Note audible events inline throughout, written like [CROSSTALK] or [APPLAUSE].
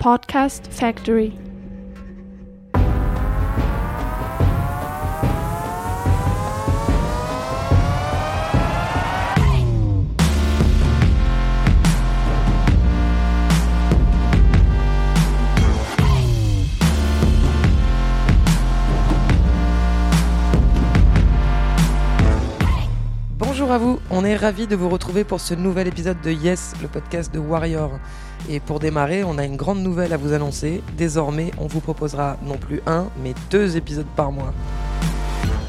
Podcast Factory. Bonjour à vous, on est ravis de vous retrouver pour ce nouvel épisode de Yes, le podcast de Warrior. Et pour démarrer, on a une grande nouvelle à vous annoncer. Désormais, on vous proposera non plus un, mais deux épisodes par mois.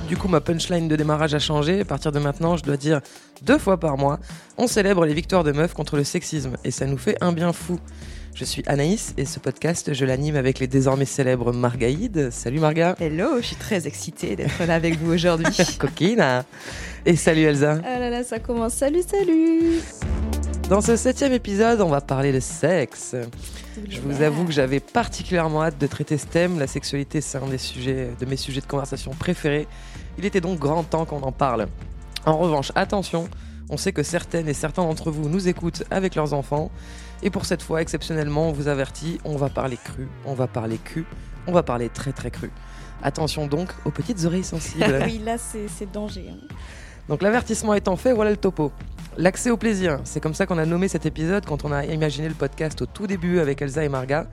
Du coup, ma punchline de démarrage a changé. À partir de maintenant, je dois dire deux fois par mois, on célèbre les victoires de meufs contre le sexisme. Et ça nous fait un bien fou. Je suis Anaïs et ce podcast, je l'anime avec les désormais célèbres Margaïde. Salut Marga. Hello, je suis très excitée d'être là avec vous aujourd'hui. [LAUGHS] Coquine. Et salut Elsa. Ah là là, ça commence. Salut, salut Dans ce septième épisode, on va parler de sexe. Je vous avoue que j'avais particulièrement hâte de traiter ce thème. La sexualité, c'est un des sujets, de mes sujets de conversation préférés. Il était donc grand temps qu'on en parle. En revanche, attention, on sait que certaines et certains d'entre vous nous écoutent avec leurs enfants. Et pour cette fois, exceptionnellement, on vous avertit, on va parler cru, on va parler cul, on va parler très très cru. Attention donc aux petites oreilles sensibles. [LAUGHS] Oui, là, c'est danger. hein. Donc l'avertissement étant fait, voilà le topo. L'accès au plaisir, c'est comme ça qu'on a nommé cet épisode quand on a imaginé le podcast au tout début avec Elsa et Marga.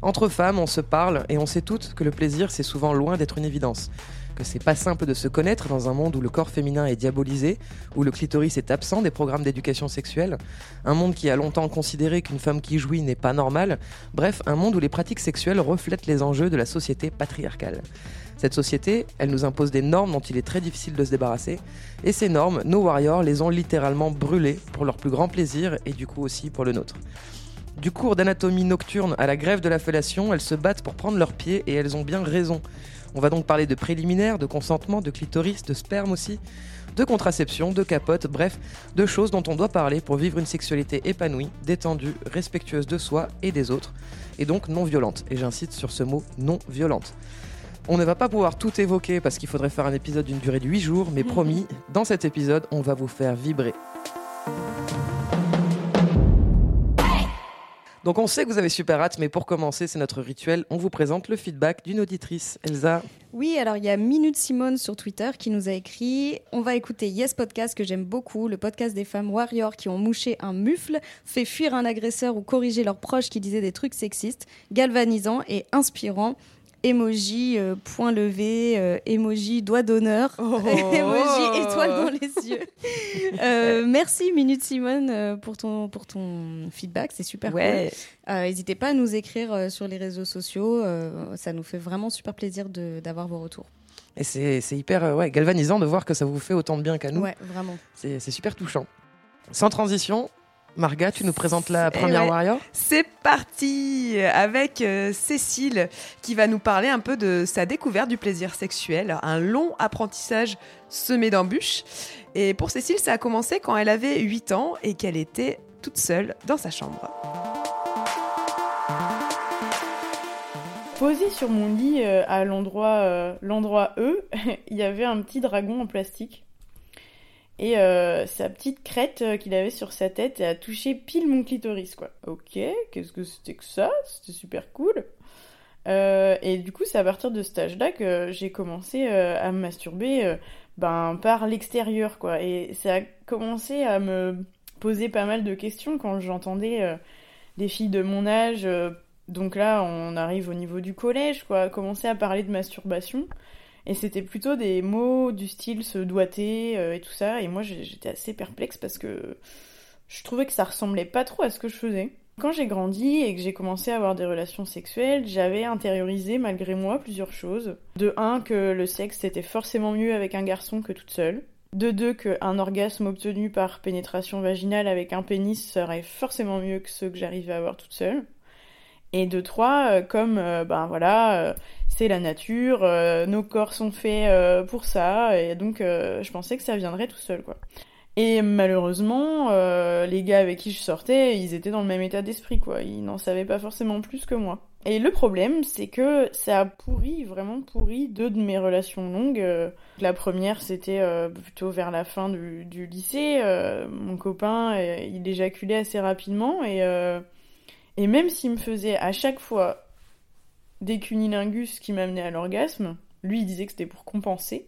Entre femmes, on se parle et on sait toutes que le plaisir, c'est souvent loin d'être une évidence. Que c'est pas simple de se connaître dans un monde où le corps féminin est diabolisé, où le clitoris est absent des programmes d'éducation sexuelle, un monde qui a longtemps considéré qu'une femme qui jouit n'est pas normale, bref, un monde où les pratiques sexuelles reflètent les enjeux de la société patriarcale. Cette société, elle nous impose des normes dont il est très difficile de se débarrasser, et ces normes, nos warriors les ont littéralement brûlées pour leur plus grand plaisir et du coup aussi pour le nôtre. Du cours d'anatomie nocturne à la grève de la fellation, elles se battent pour prendre leurs pieds et elles ont bien raison. On va donc parler de préliminaires, de consentement, de clitoris, de sperme aussi, de contraception, de capote, bref, de choses dont on doit parler pour vivre une sexualité épanouie, détendue, respectueuse de soi et des autres, et donc non violente. Et j'incite sur ce mot non violente. On ne va pas pouvoir tout évoquer parce qu'il faudrait faire un épisode d'une durée de 8 jours, mais [LAUGHS] promis, dans cet épisode, on va vous faire vibrer. Donc on sait que vous avez super hâte, mais pour commencer, c'est notre rituel. On vous présente le feedback d'une auditrice. Elsa, Oui, alors il y a Minute Simone sur Twitter qui nous a écrit On va écouter Yes Podcast que j'aime beaucoup, le podcast des femmes warriors qui ont mouché un mufle, fait fuir un agresseur ou corriger leurs proches qui disaient des trucs sexistes, galvanisant et inspirant. Emoji, euh, point levé, euh, emoji, doigt d'honneur, [LAUGHS] emoji, étoile dans les yeux. Euh, merci Minute Simone euh, pour ton, pour ton feedback, c'est super cool. Ouais. N'hésitez pas à nous écrire sur les réseaux sociaux. ça nous fait vraiment super plaisir d'avoir vos retours. et c'est hyper ouais, galvanisant de voir que ça vous fait autant de bien qu'à nous. Ouais, vraiment. C'est super touchant. Sans transition, Marga, tu nous présentes la Eh première ouais. warrior C'est parti avec euh, Cécile qui va nous parler un peu de sa découverte du plaisir sexuel, un long apprentissage semé d'embûches. Et pour Cécile, ça a commencé quand elle avait 8 ans et qu'elle était toute seule dans sa chambre. Posé sur mon lit euh, à l'endroit euh, l'endroit E, [LAUGHS] il y avait un petit dragon en plastique. Et euh, sa petite crête euh, qu'il avait sur sa tête a touché pile mon clitoris, quoi. Ok, qu'est-ce que c'était que ça? C'était super cool. Euh, et du coup, c'est à partir de cet âge-là que j'ai commencé à me masturber ben, par l'extérieur, quoi. Et ça a commencé à me poser pas mal de questions quand j'entendais des filles de mon âge. donc là, on arrive au niveau du collège, quoi, commencer à parler de masturbation. Et c'était plutôt des mots du style se doiter euh, et tout ça. Et moi, j'étais assez perplexe parce que je trouvais que ça ressemblait pas trop à ce que je faisais. Quand j'ai grandi et que j'ai commencé à avoir des relations sexuelles, j'avais intériorisé malgré moi plusieurs choses. De un, que le sexe c'était forcément mieux avec un garçon que toute seule. De deux, qu'un orgasme obtenu par pénétration vaginale avec un pénis serait forcément mieux que ceux que j'arrivais à avoir toute seule. Et de trois, euh, comme euh, ben voilà, euh, c'est la nature, nos corps sont faits pour ça, et donc je pensais que ça viendrait tout seul, quoi. Et malheureusement, les gars avec qui je sortais, ils étaient dans le même état d'esprit, quoi. Ils n'en savaient pas forcément plus que moi. Et le problème, c'est que ça a pourri, vraiment pourri, deux de mes relations longues. La première, c'était plutôt vers la fin du, du lycée. Mon copain, il éjaculait assez rapidement, et, et même s'il me faisait à chaque fois des cunilingus qui m'amenaient à l'orgasme, lui, il disait que c'était pour compenser.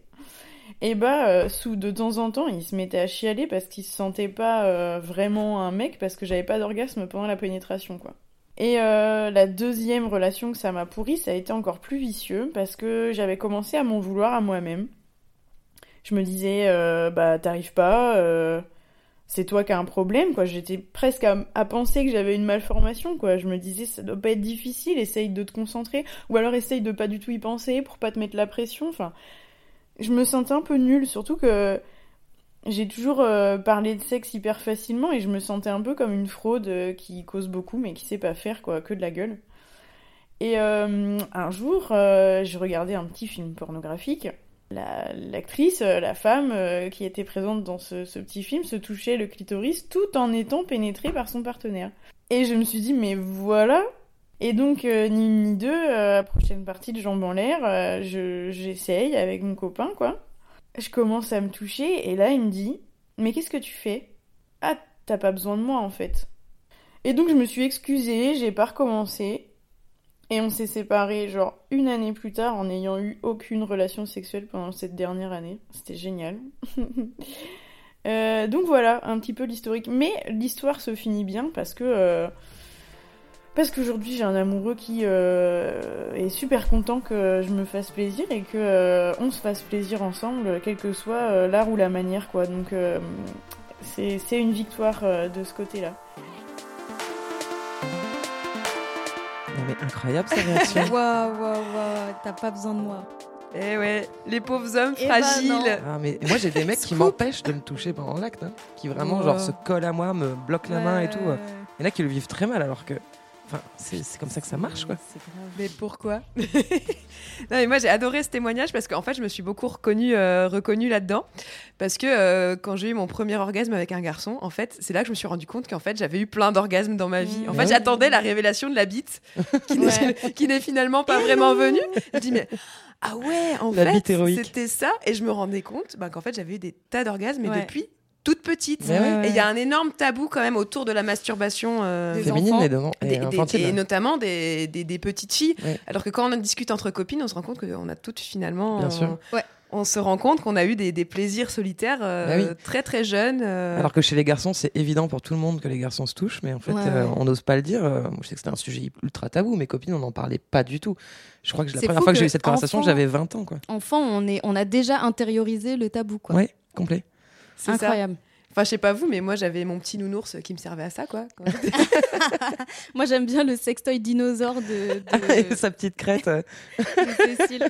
Et bah, euh, sous de temps en temps, il se mettait à chialer parce qu'il se sentait pas euh, vraiment un mec parce que j'avais pas d'orgasme pendant la pénétration, quoi. Et euh, la deuxième relation que ça m'a pourri, ça a été encore plus vicieux parce que j'avais commencé à m'en vouloir à moi-même. Je me disais, bah t'arrives pas, c'est toi qui as un problème, quoi. J'étais presque à, penser que j'avais une malformation, quoi. Je me disais, ça doit pas être difficile, essaye de te concentrer, ou alors essaye de pas du tout y penser pour pas te mettre la pression, enfin je me sentais un peu nulle, surtout que j'ai toujours euh, parlé de sexe hyper facilement et je me sentais un peu comme une fraude euh, qui cause beaucoup mais qui sait pas faire quoi, que de la gueule. Et euh, un jour, je regardais un petit film pornographique. La- L'actrice, euh, la femme euh, qui était présente dans ce, petit film se touchait le clitoris tout en étant pénétrée par son partenaire. Et je me suis dit, mais voilà, et donc, euh, ni une ni deux, euh, prochaine partie de jambes en l'air, je- j'essaye avec mon copain, quoi. Je commence à me toucher, et là, il me dit Mais qu'est-ce que tu fais? Ah, t'as pas besoin de moi, en fait. Et donc, je me suis excusée, j'ai pas recommencé, et on s'est séparés, genre, une année plus tard, en n'ayant eu aucune relation sexuelle pendant cette dernière année. C'était génial. [LAUGHS] Euh, donc voilà, un petit peu l'historique. Mais l'histoire se finit bien parce que. euh, parce qu'aujourd'hui j'ai un amoureux qui euh, est super content que je me fasse plaisir et que euh, on se fasse plaisir ensemble, quel que soit euh, l'art ou la manière quoi. Donc c'est une victoire de ce côté-là. Mais incroyable sa réaction. [LAUGHS] Waouh, waouh, waouh, t'as pas besoin de moi. Eh ouais, les pauvres hommes Eh ben fragiles. non. Ah, mais moi j'ai des mecs qui [LAUGHS] m'empêchent de me toucher pendant l'acte, hein, qui vraiment genre se collent à moi, me bloquent la main et tout. Ouais, Il y en a qui le vivent très mal alors que, enfin, c'est comme ça que ça marche quoi. Mais pourquoi? [LAUGHS] Non mais moi j'ai adoré ce témoignage parce qu'en fait je me suis beaucoup reconnue, euh, reconnue là-dedans parce que euh, quand j'ai eu mon premier orgasme avec un garçon, en fait c'est là que je me suis rendu compte qu'en fait j'avais eu plein d'orgasmes dans ma vie. En Mmh. fait Ouais. j'attendais la révélation de la bite qui [LAUGHS] n'est Ouais. qui n'est finalement pas vraiment venue. Je dis mais ah ouais en La fait c'était ça et je me rendais compte bah, qu'en fait j'avais eu des tas d'orgasmes Ouais. depuis toute petite. Ouais. Et il y a un énorme tabou quand même autour de la masturbation euh, Des Féminine enfants. et, de- et des- des- infantile. et notamment des, des- des petites filles. Ouais. Alors que quand on en discute entre copines, on se rend compte qu'on a toutes finalement. Bien euh, sûr. Ouais. On se rend compte qu'on a eu des, des plaisirs solitaires euh, Bah oui. très très jeunes. euh, Alors que chez les garçons, c'est évident pour tout le monde que les garçons se touchent, mais en fait, euh, on n'ose pas le dire. Moi, je sais que c'était un sujet ultra tabou. Mes copines, on n'en parlait pas du tout. Je crois que la première fois que j'ai eu cette conversation, j'avais 20 ans, quoi. Enfant, on, est, on a déjà intériorisé le tabou, quoi. Ouais, complet. C'est ça. Incroyable. Enfin, je sais pas vous, mais moi j'avais mon petit nounours qui me servait à ça, quoi. [LAUGHS] Moi, j'aime bien le sextoy dinosaure de, de, sa petite crête. Cécile.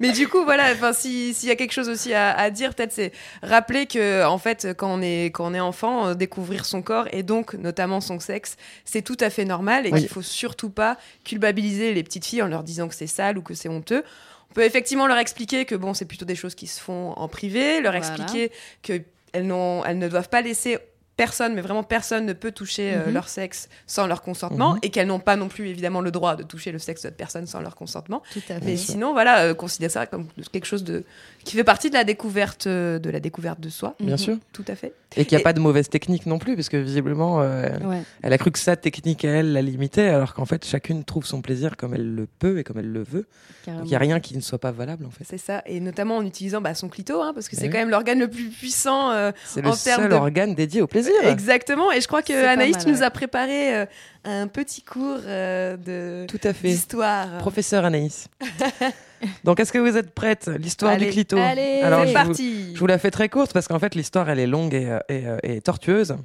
mais du coup, voilà. Enfin, si- s'il y a quelque chose aussi à, à dire, peut-être c'est rappeler que en fait, quand on est quand on est enfant, euh, découvrir son corps et donc notamment son sexe, c'est tout à fait normal et Oui. qu'il faut surtout pas culpabiliser les petites filles en leur disant que c'est sale ou que c'est honteux. On peut effectivement leur expliquer que bon, c'est plutôt des choses qui se font en privé, leur Voilà. expliquer que elles, n'ont- elles ne doivent pas laisser personne, mais vraiment personne ne peut toucher euh, Mhm. leur sexe sans leur consentement Mhm. et qu'elles n'ont pas non plus évidemment le droit de toucher le sexe d'autres personnes sans leur consentement. Tout à fait. Mais sinon, voilà, euh, considère ça comme quelque chose de qui fait partie de la découverte euh, de la découverte de soi. Bien Mhm. sûr. Tout à fait. Et qu'il n'y a Et- pas de mauvaise technique non plus, parce que visiblement, euh, Ouais. elle a cru que sa technique à elle la limitait, alors qu'en fait, chacune trouve son plaisir comme elle le peut et comme elle le veut. carrément. Donc il n'y a rien qui ne soit pas valable, en fait. C'est ça, et notamment en utilisant bah, son clito, hein, parce que Eh c'est oui. quand même l'organe le plus puissant euh, C'est le en termes seul de- organe dédié au plaisir. Exactement, et je crois que Anaïs, mal, tu nous ouais. as préparé euh, un petit cours euh, de Tout à fait. d'histoire. Professeur Anaïs. [LAUGHS] Donc, est-ce que vous êtes prête L'histoire du clito. allez, Alors, C'est je vous, parti. je vous la fais très courte parce qu'en fait, l'histoire, elle est longue et, euh, et, euh, et tortueuse.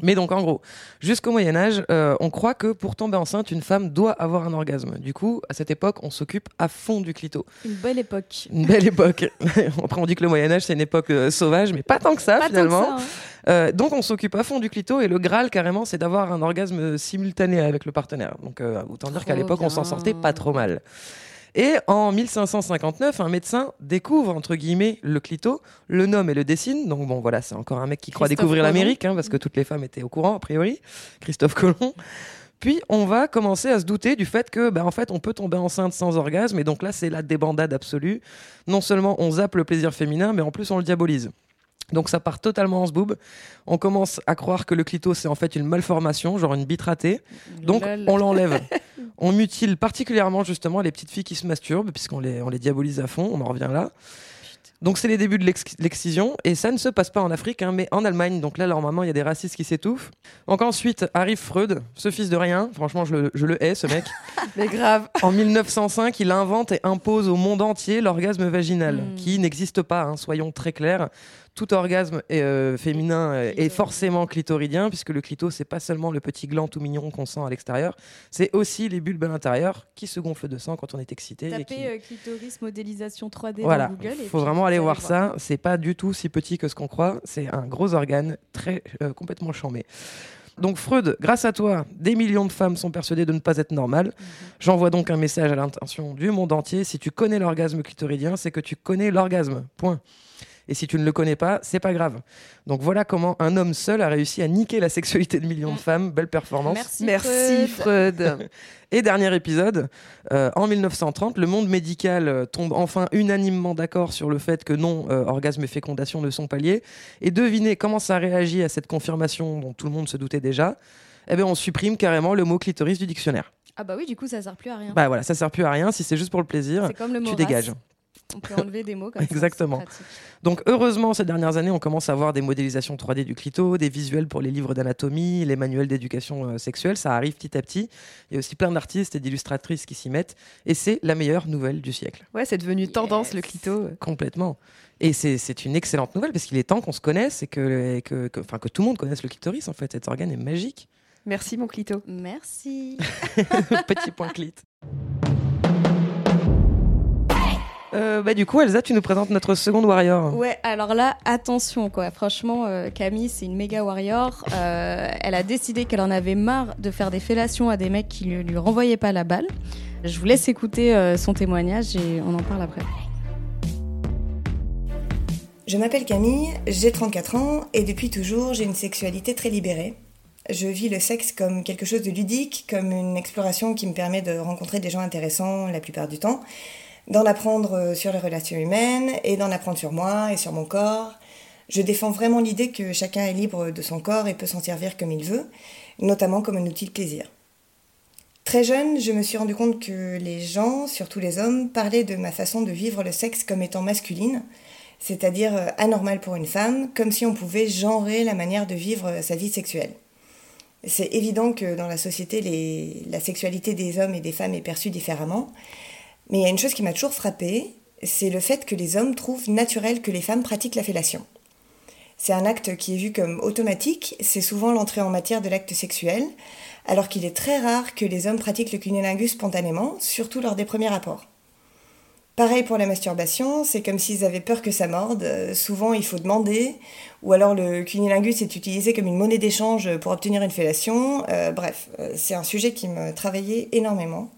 Mais donc, en gros, jusqu'au Moyen-Âge, euh, on croit que pour tomber enceinte, une femme doit avoir un orgasme. Du coup, à cette époque, on s'occupe à fond du clito. Une belle époque. Une belle époque. [LAUGHS] Après, on dit que le Moyen-Âge, c'est une époque euh, sauvage, mais pas tant que ça, Pas finalement. tant que ça, hein. Euh, donc on s'occupe à fond du clito et le Graal carrément c'est d'avoir un orgasme simultané avec le partenaire. Donc euh, autant dire qu'à l'époque on s'en sortait pas trop mal. Et en 1559, un médecin découvre entre guillemets le clito, le nomme et le dessine. Donc bon voilà, c'est encore un mec qui croit Christophe découvrir l'Amérique hein, parce que toutes les femmes étaient au courant a priori. Christophe Colomb. Puis on va commencer à se douter du fait que, bah, en fait, on peut tomber enceinte sans orgasme, et donc là, c'est la débandade absolue. Non seulement on zappe le plaisir féminin, mais en plus on le diabolise. Donc ça part totalement en sboob. On commence à croire que le clito c'est en fait une malformation, genre une bite ratée. Donc Lol. on l'enlève. [LAUGHS] on mutile particulièrement justement les petites filles qui se masturbent puisqu'on les, on les diabolise à fond. On en revient là. Donc c'est les débuts de l'ex- l'excision et ça ne se passe pas en Afrique hein, mais en Allemagne. Donc là normalement il y a des racistes qui s'étouffent. Donc ensuite arrive Freud, ce fils de rien. Franchement je le, je le hais ce mec. [LAUGHS] Mais grave. En 1905, il invente et impose au monde entier l'orgasme vaginal, Mm. qui n'existe pas, hein, soyons très clairs. Tout orgasme est, euh, féminin euh, est Clitoridien. forcément clitoridien, puisque le clito, c'est pas seulement le petit gland tout mignon qu'on sent à l'extérieur, c'est aussi les bulbes à l'intérieur qui se gonflent de sang quand on est excité. et Tapez qui- euh, clitoris modélisation 3D Voilà, dans Google. et faut vraiment aller allez voir ça. C'est pas du tout si petit que ce qu'on croit. C'est un gros organe, très euh, complètement chambé. Donc Freud, grâce à toi, des millions de femmes sont persuadées de ne pas être normales. Mhm. J'envoie donc un message à l'intention du monde entier. Si tu connais l'orgasme clitoridien, c'est que tu connais l'orgasme. Point. Et si tu ne le connais pas, c'est pas grave. Donc voilà comment un homme seul a réussi à niquer la sexualité de millions de femmes. Belle performance. Merci, Merci Freud. Freud. [LAUGHS] Et dernier épisode, euh, en 1930, le monde médical euh, tombe enfin unanimement d'accord sur le fait que non, euh, orgasme et fécondation ne sont pas liés. Et devinez comment ça réagit à cette confirmation dont tout le monde se doutait déjà. Eh bien, on supprime carrément le mot clitoris du dictionnaire. Ah bah oui, du coup, ça sert plus à rien. Bah voilà, ça sert plus à rien. Si c'est juste pour le plaisir, c'est comme le mot tu race. dégages. On peut enlever des mots comme ça, Exactement. pratique. Donc heureusement, ces dernières années, on commence à voir des modélisations 3D du clito, des visuels pour les livres d'anatomie, les manuels d'éducation euh, sexuelle. Ça arrive petit à petit. Il y a aussi plein d'artistes et d'illustratrices qui s'y mettent. Et c'est la meilleure nouvelle du siècle. Ouais, c'est devenu tendance Yes. le clito. Complètement. Et c'est une excellente nouvelle parce qu'il est temps qu'on se connaisse et que, et que, que- enfin, que tout le monde connaisse le clitoris. En fait, cet organe est magique. Merci mon clito. Merci. [LAUGHS] Petit point clit. Euh, bah, du coup, Elsa, tu nous présentes notre seconde warrior. Ouais, alors là, attention quoi. Franchement, euh, Camille, c'est une méga warrior. Euh, elle a décidé qu'elle en avait marre de faire des fellations à des mecs qui lui, lui renvoyaient pas la balle. Je vous laisse écouter euh, son témoignage et on en parle après. Je m'appelle Camille, j'ai 34 ans et depuis toujours j'ai une sexualité très libérée. Je vis le sexe comme quelque chose de ludique, comme une exploration qui me permet de rencontrer des gens intéressants la plupart du temps, d'en apprendre sur les relations humaines et d'en apprendre sur moi et sur mon corps. Je défends vraiment l'idée que chacun est libre de son corps et peut s'en servir comme il veut, notamment comme un outil de plaisir. Très jeune, je me suis rendu compte que les gens, surtout les hommes, parlaient de ma façon de vivre le sexe comme étant masculine, c'est-à-dire euh, anormal pour une femme, comme si on pouvait genrer la manière de vivre euh, sa vie sexuelle. C'est évident que dans la société, la sexualité des hommes et des femmes est perçue différemment, mais il y a une chose qui m'a toujours frappée, c'est le fait que les hommes trouvent naturel que les femmes pratiquent la fellation. C'est un acte qui est vu comme automatique, c'est souvent l'entrée en matière de l'acte sexuel, alors qu'il est très rare que les hommes pratiquent le cunnilingus spontanément, surtout lors des premiers rapports. Pareil pour la masturbation, c'est comme s'ils avaient peur que ça morde. Souvent, il faut demander, ou alors le cunnilingus est utilisé comme une monnaie d'échange pour obtenir une fellation. Euh, bref, euh, c'est un sujet qui me travaillait énormément.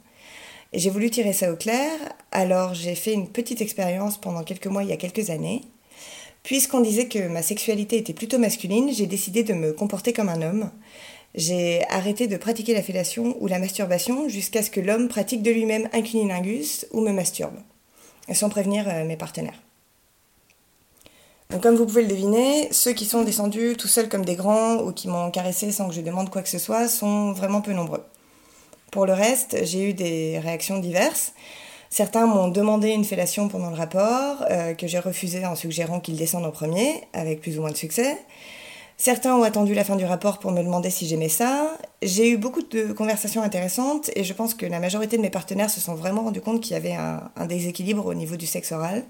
J'ai voulu tirer ça au clair, alors j'ai fait une petite expérience pendant quelques mois il y a quelques années. Puisqu'on disait que ma sexualité était plutôt masculine, j'ai décidé de me comporter comme un homme. J'ai arrêté de pratiquer la fellation ou la masturbation jusqu'à ce que l'homme pratique de lui-même un cunilingus ou me masturbe, sans prévenir euh, mes partenaires. Donc comme vous pouvez le deviner, ceux qui sont descendus tout seuls comme des grands ou qui m'ont caressé sans que je demande quoi que ce soit sont vraiment peu nombreux. Pour le reste, j'ai eu des réactions diverses. Certains m'ont demandé une fellation pendant le rapport, euh, que j'ai refusé en suggérant qu'ils descendent en premier, avec plus ou moins de succès. Certains ont attendu la fin du rapport pour me demander si j'aimais ça. J'ai eu beaucoup de conversations intéressantes et je pense que la majorité de mes partenaires se sont vraiment rendus compte qu'il y avait un déséquilibre au niveau du sexe oral.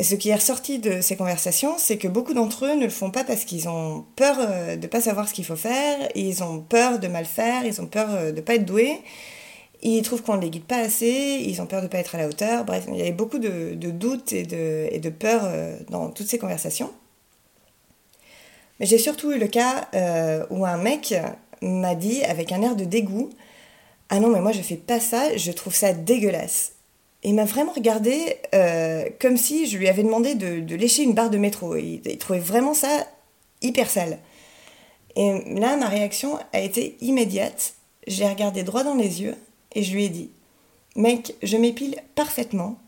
Ce qui est ressorti de ces conversations, c'est que beaucoup d'entre eux ne le font pas parce qu'ils ont peur euh, de ne pas savoir ce qu'il faut faire, ils ont peur de mal faire, ils ont peur euh, de ne pas être doués, ils trouvent qu'on ne les guide pas assez, ils ont peur de ne pas être à la hauteur. Bref, il y avait beaucoup de, doutes et de, et de peurs euh, dans toutes ces conversations. Mais j'ai surtout eu le cas où un mec m'a dit avec un air de dégoût Ah non, mais moi je fais pas ça, je trouve ça dégueulasse. Il m'a vraiment regardé euh, comme si je lui avais demandé de, lécher une barre de métro. Il, trouvait vraiment ça hyper sale. Et là, ma réaction a été immédiate. Je l'ai regardé droit dans les yeux et je lui ai dit Mec, je m'épile parfaitement.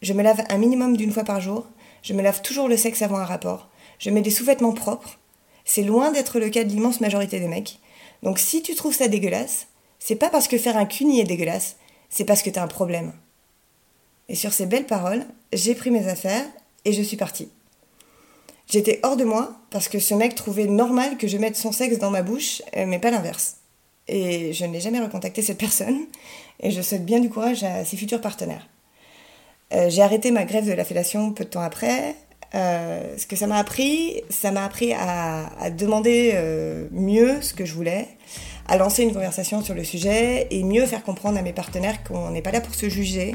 Je me lave un minimum d'une fois par jour. Je me lave toujours le sexe avant un rapport. Je mets des sous-vêtements propres. C'est loin d'être le cas de l'immense majorité des mecs. Donc si tu trouves ça dégueulasse, c'est pas parce que faire un cuni est dégueulasse, c'est parce que t'as un problème. Et sur ces belles paroles, j'ai pris mes affaires et je suis partie. J'étais hors de moi parce que ce mec trouvait normal que je mette son sexe dans ma bouche, euh, mais pas l'inverse. Et je n'ai jamais recontacté cette [LAUGHS] personne et je souhaite bien du courage à ses futurs partenaires. Euh, j'ai arrêté ma grève de la fellation peu de temps après. Euh, ce que ça m'a appris, ça m'a appris à, demander mieux ce que je voulais, à lancer une conversation sur le sujet et mieux faire comprendre à mes partenaires qu'on n'est pas là pour se juger,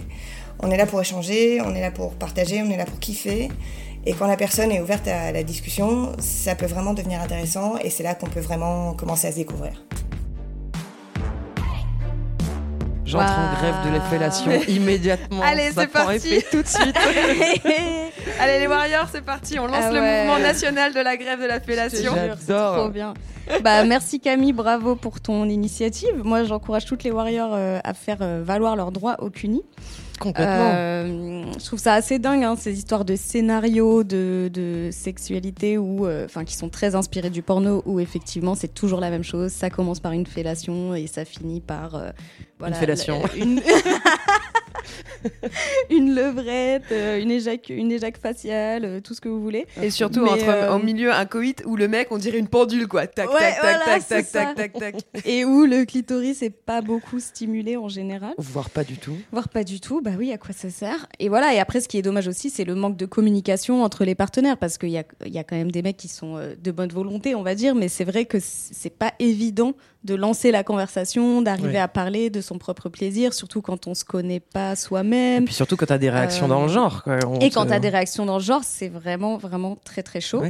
on est là pour échanger, on est là pour partager, on est là pour kiffer. Et quand la personne est ouverte à la discussion, ça peut vraiment devenir intéressant et c'est là qu'on peut vraiment commencer à se découvrir. J'entre en grève de la fellation [LAUGHS] immédiatement. Allez, c'est parti. tout de suite. [LAUGHS] Allez, les Warriors, c'est parti. On lance Ah le mouvement national de la grève de la fellation. J'adore. Trop bien. Bah, merci Camille, bravo pour ton initiative. Moi, j'encourage toutes les warriors euh, à faire euh, valoir leurs droits au CUNY. Complètement. Euh, je trouve ça assez dingue, hein, ces histoires de scénarios, de, de sexualité, où, euh, enfin, qui sont très inspirés du porno, où effectivement c'est toujours la même chose. Ça commence par une fellation et ça finit par euh, voilà, fellation. la- Une, [LAUGHS] [LAUGHS] [LAUGHS] une levrette, euh, une éjac, une éjac faciale, euh, tout ce que vous voulez. Et surtout, Mais, entre, euh, au milieu, un coït où le mec, on dirait une pendule, quoi. Tac, Ouais, tac, voilà, tac, tac, tac, tac, tac, tac. Et où le clitoris est pas beaucoup stimulé en général. Voire pas du tout. Voire pas du tout, bah oui, à quoi ça sert? Et voilà, et après, ce qui est dommage aussi, c'est le manque de communication entre les partenaires, parce qu'il y a, il y a quand même des mecs qui sont euh, de bonne volonté, on va dire, mais c'est vrai que c'est pas évident de lancer la conversation, d'arriver Ouais. à parler de son propre plaisir, surtout quand on se connaît pas Et soi-même. puis surtout quand t'as des réactions Euh, dans le genre. quoi. Et quand tu as des réactions dans le genre, c'est vraiment, vraiment très, très chaud.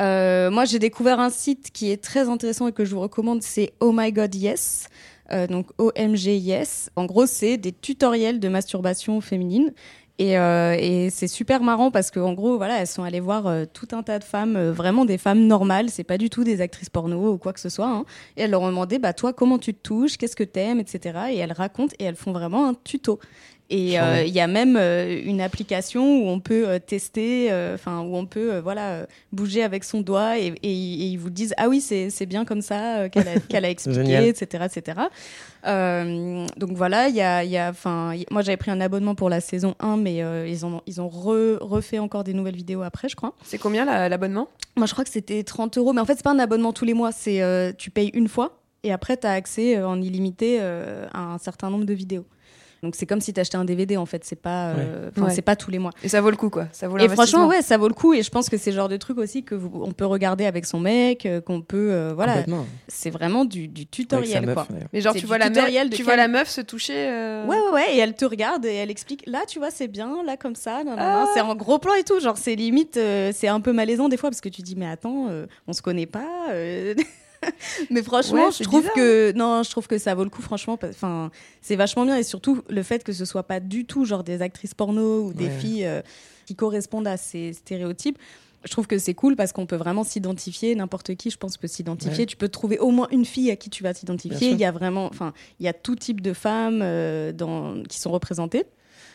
Euh, moi, j'ai découvert un site qui est très intéressant et que je vous recommande, c'est Oh My God Yes. Euh, donc OMG Yes. En gros, c'est des tutoriels de masturbation féminine. Et, euh, et c'est super marrant parce qu'en gros, voilà, elles sont allées voir euh, tout un tas de femmes, euh, vraiment des femmes normales, c'est pas du tout des actrices porno ou quoi que ce soit. hein. Et elles leur ont demandé, bah toi, comment tu te touches, qu'est-ce que t'aimes, etc. Et elles racontent et elles font vraiment un tuto. Et euh, Chouette. il y a même euh, une application où on peut euh, tester, euh, enfin où on peut euh, voilà euh, bouger avec son doigt et, et- et ils vous disent ah oui c'est bien comme ça euh, qu'elle a, [LAUGHS] expliqué, etc. etc. Euh, donc voilà, il y a, il y a, enfin moi j'avais pris un abonnement pour la saison 1 mais euh, ils ont ils ont re- refait encore des nouvelles vidéos après je crois. C'est combien la- l'abonnement? Moi je crois que c'était 30 euros mais en fait c'est pas un abonnement tous les mois, c'est euh, tu payes une fois et après tu as accès euh, en illimité euh, à un certain nombre de vidéos. Donc c'est comme si tu achetais un DVD en fait, c'est pas euh, Ouais. c'est pas tous les mois. Et ça vaut le coup, quoi. Ça vaut Et franchement, ouais, ça vaut le coup. Et je pense que c'est le genre de truc aussi que vous- on peut regarder avec son mec, euh, qu'on peut, euh, voilà. C'est vraiment du, du tutoriel, meuf, quoi. Mais genre, tu vois, la meuf, tu vois la meuf se toucher. euh, Ouais, ouais, ouais. Et elle te regarde et elle explique. Là, tu vois, c'est bien. Là, comme ça. nan, nan, nan. Ah. C'est en gros plan et tout. Genre, c'est limite, euh, c'est un peu malaisant des fois parce que tu dis, mais attends, euh, on se connaît pas. [LAUGHS] [LAUGHS] mais franchement, Ouais, je trouve bizarre, que non, je trouve que ça vaut le coup. Franchement, enfin, c'est vachement bien et surtout le fait que ce soit pas du tout genre des actrices porno ou des Ouais. filles euh, qui correspondent à ces stéréotypes. je trouve que c'est cool parce qu'on peut vraiment s'identifier. N'importe qui, je pense, peut s'identifier. Tu peux trouver au moins une fille à qui tu vas t'identifier. Il y a vraiment, enfin, il y a tout type de femmes euh, dans, qui sont représentées.